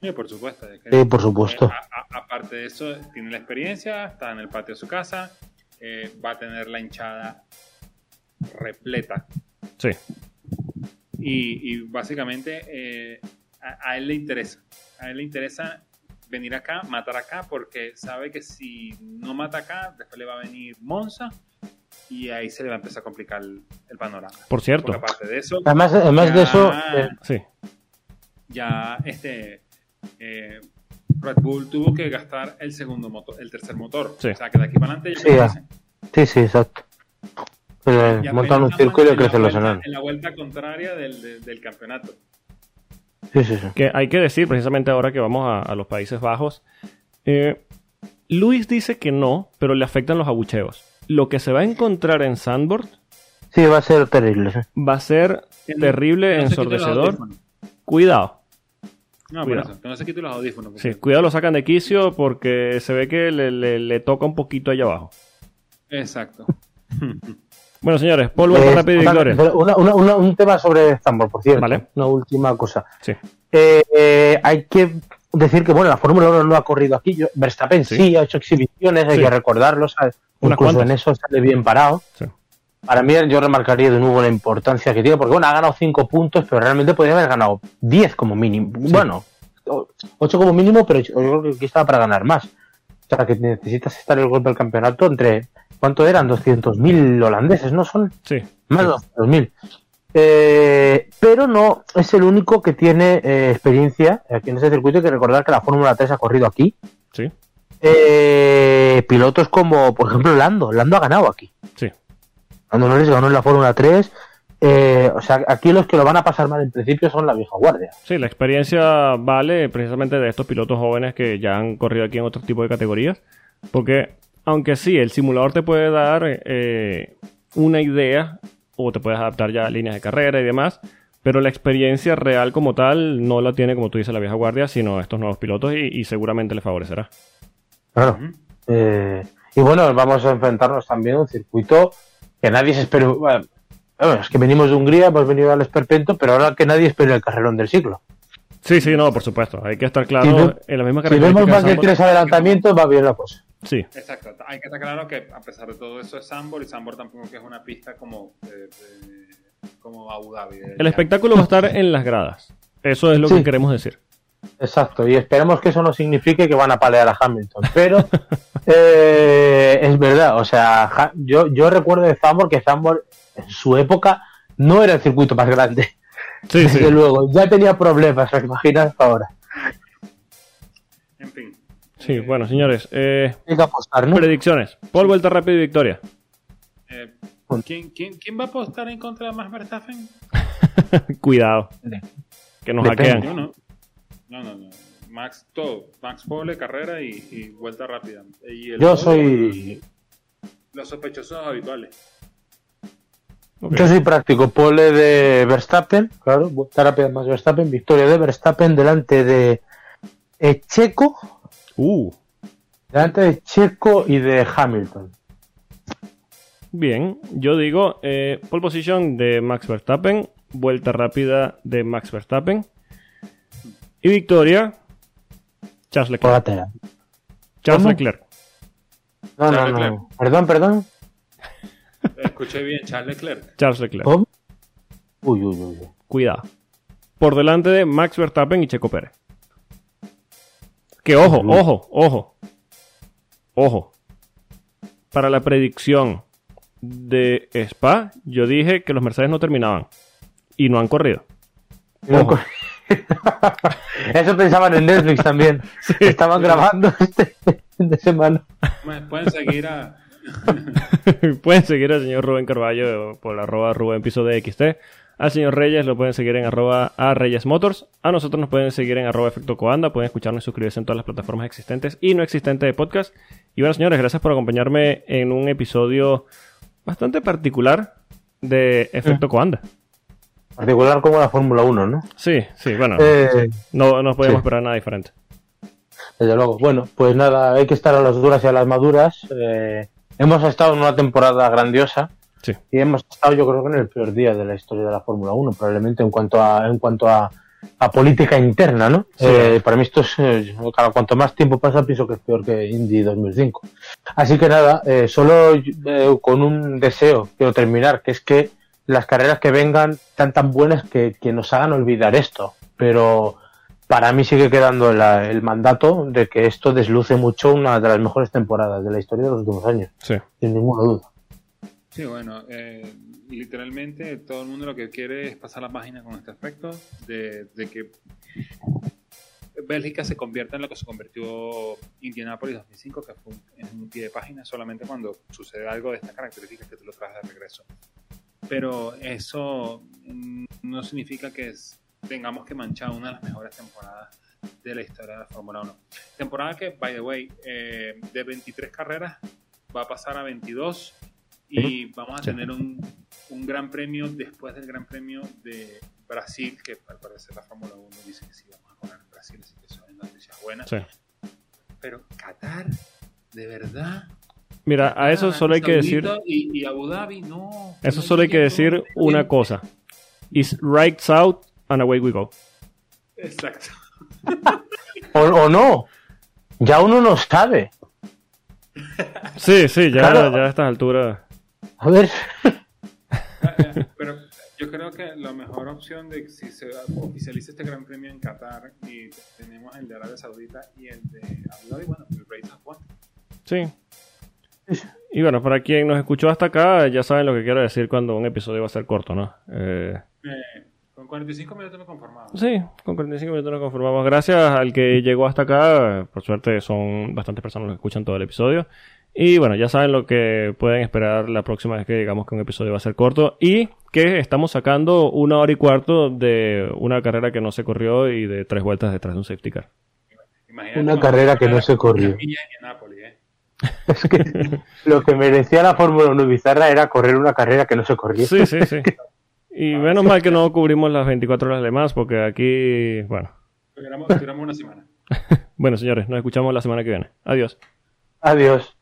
sí, por supuesto. es que- Sí, por supuesto. Eh, a- a- aparte de eso, tiene la experiencia, está en el patio de su casa, eh, va a tener la hinchada repleta. Sí, Y, y básicamente, eh, a, a él le interesa. A él le interesa venir acá, matar acá, porque sabe que si no mata acá, después le va a venir Monza y ahí se le va a empezar a complicar el, el panorama. Por cierto, Porque aparte de eso, Además, además de eso, ya- eh, sí. ya este eh, Red Bull tuvo que gastar el segundo motor, el tercer motor. Sí. O sea que de aquí para adelante ya Sí, ya. sí, sí, exacto. Eh, montan un circo y crecen los enanos. En la vuelta contraria del, del- del campeonato. Sí, sí, sí. Que hay que decir, precisamente ahora que vamos a, a los Países Bajos, eh, Luis dice que no, pero le afectan los abucheos. Lo que se va a encontrar en Sandboard Sí, va a ser terrible. va a ser terrible, no ensordecedor. Cuidado. No, por Cuidado. eso, que no se quiten los audífonos. Sí, cuidado, lo sacan de quicio porque se ve que le, le- le toca un poquito allá abajo. Exacto. Bueno, señores, Paul, vuelta Eh, rápida y una- una- una- un tema sobre Zambor, por cierto. Vale. Una última cosa. Sí. Eh, eh, hay que decir que, bueno, la Fórmula 1 no ha corrido aquí. Yo- Verstappen Sí. sí. ha hecho exhibiciones, hay Sí. que recordarlo. ¿sabes? Incluso cuantas. en eso sale bien parado. Sí. Para mí, yo remarcaría de nuevo la importancia que tiene, porque, bueno, ha ganado 5 puntos, pero realmente podría haber ganado 10 como mínimo. Bueno, 8 como mínimo, pero yo creo que aquí estaba para ganar más. O sea, que necesitas estar el golpe del campeonato entre. ¿Cuánto eran? 200.000 holandeses, ¿no son? Sí. Más de 200.000. Eh, pero no es el único que tiene eh, experiencia aquí en ese circuito. Hay que recordar que la Fórmula 3 ha corrido aquí. Sí. Eh, pilotos como, por ejemplo, Lando. Lando ha ganado aquí. Sí. Lando Norris ganó en la Fórmula 3. Eh, o sea, aquí los que lo van a pasar mal en principio son la vieja guardia. Sí, la experiencia vale precisamente de estos pilotos jóvenes que ya han corrido aquí en otro tipo de categorías. Porque, aunque sí, el simulador te puede dar eh, una idea o te puedes adaptar ya a líneas de carrera y demás, pero la experiencia real como tal no la tiene, como tú dices, la vieja guardia, sino estos nuevos pilotos y, y seguramente le favorecerá. Claro. Eh, y bueno, vamos a enfrentarnos también a un circuito que nadie se espera. Bueno, bueno, es que venimos de Hungría, hemos venido al Esperpento, pero ahora que nadie espera el carrerón del siglo. Sí, sí, no, por supuesto. Hay que estar claro Si ve- en la misma Si vemos más de tres adelantamientos, va bien la cosa. Sí, Exacto. Hay que estar claro que a pesar de todo eso es Sambor y Sambor tampoco que es una pista como, de- de- como Abu Dhabi. el espectáculo va a estar en las gradas. Eso es lo Sí. que queremos decir. Exacto, y esperemos que eso no signifique que van a palear a Hamilton. Pero eh, es verdad, o sea, yo, yo recuerdo de Zambor que Zambor en su época no era el circuito más grande. Sí, sí. Desde luego, ya tenía problemas, ¿os imaginas ahora? En fin. Sí, bueno, señores. Eh, Hay que apostar, ¿no? predicciones. Paul, vuelta rápida y victoria. Eh, ¿quién, quién, quién va a apostar en contra de Max Verstappen? Cuidado. Que nos Depende. hackean. Yo no. No, no, no. Max todo. Max pole, carrera y, y vuelta rápida. Y el Yo soy Los sospechosos habituales. Ok. Yo soy práctico, pole de Verstappen, claro, vuelta rápida más Verstappen, victoria de Verstappen delante de Checo, Uh, delante de Checo y de Hamilton. bien. Yo digo eh, pole position de Max Verstappen. Vuelta rápida de Max Verstappen. Y victoria. Charles Leclerc. Charles ¿Cómo? Leclerc. No, no, Charles no. Leclerc. Perdón, perdón. Escuché bien, Charles Leclerc. Charles Leclerc. Uy, uy. uy. Cuidado. Por delante de Max Verstappen y Checo Pérez. Que ojo, ojo, ojo. Ojo. Para la predicción de Spa, yo dije que los Mercedes no terminaban. Y no han corrido. No, Ojo. co- Eso pensaban en Netflix también. Estaban grabando este fin de semana. Pueden seguir a. pueden seguir al señor Rubén Carballo por arroba Rubén Piso de XT. Al señor Reyes lo pueden seguir en arroba a Reyes Motors. A nosotros nos pueden seguir en arroba Efecto Coanda. Pueden escucharnos y suscribirse en todas las plataformas existentes y no existentes de podcast. Y bueno, señores, gracias por acompañarme en un episodio bastante particular de Efecto Coanda. Particular como la Fórmula 1, ¿no? Sí, sí, bueno, Eh, no, no podemos sí. esperar nada diferente. Desde luego. Bueno, pues nada, hay que estar a las duras y a las maduras. Eh, hemos estado en una temporada grandiosa Sí, y hemos estado, yo creo que en el peor día de la historia de la Fórmula 1, probablemente en cuanto a, en cuanto a, a política interna, ¿no? Sí. Eh, para mí esto es, eh, cada cuanto más tiempo pasa, pienso que es peor que Indy 2005. Así que nada, eh, solo eh, con un deseo quiero terminar, que es que las carreras que vengan sean tan buenas que, que nos hagan olvidar esto. Pero para mí sigue quedando la- el mandato de que esto desluce mucho una de las mejores temporadas de la historia de los últimos años, Sí. sin ninguna duda. Sí, bueno, eh, literalmente todo el mundo lo que quiere es pasar la página con este aspecto de, de que Bélgica se convierta en lo que se convirtió Indianapolis 2005, que fue un, en un pie de página solamente cuando sucede algo de estas características que tú lo traes de regreso. Pero eso no significa que es- tengamos que manchar una de las mejores temporadas de la historia de la Fórmula 1. Temporada que, by the way, eh, de 23 carreras va a pasar a 22 y vamos a Sí. tener un, un gran premio después del gran premio de Brasil, que al parecer la Fórmula 1 dice que sí vamos a correr en Brasil, así que eso es noticias buenas. Sí. Pero Qatar, de verdad. Mira, a eso solo hay que decir, Y, y Abu Dhabi, no. eso No solo hay que decir una cosa. Is right south and away we go. Exacto. O, o no, ya uno no sabe. Sí, sí, ya, Claro. ya a estas alturas. A ver, Pero yo creo que la mejor opción de si se oficializa este gran premio en Qatar y tenemos el de Arabia Saudita y el de Abu Dhabi, bueno, el Race of One. Sí. Y bueno, para quien nos escuchó hasta acá, ya saben lo que quiero decir cuando un episodio va a ser corto, ¿no? Eh, Eh, con 45 minutos me conformaba. sí, con 45 minutos nos conformamos. Gracias al que llegó hasta acá. Por suerte son bastantes personas los que escuchan todo el episodio. Y bueno, ya saben lo que pueden esperar la próxima vez que digamos que un episodio va a ser corto. Y que estamos sacando una hora y cuarto de una carrera que no se corrió y de tres vueltas detrás de un safety car. Imagínate Una carrera que no se corrió. ¿eh? es que lo que merecía la Fórmula 1 bizarra era correr una carrera que no se corría. Sí, sí, sí. Y menos mal que no cubrimos las 24 horas de más, porque aquí, bueno. Tuviéramos, tuviéramos una semana. Bueno, señores, nos escuchamos la semana que viene. Adiós. Adiós.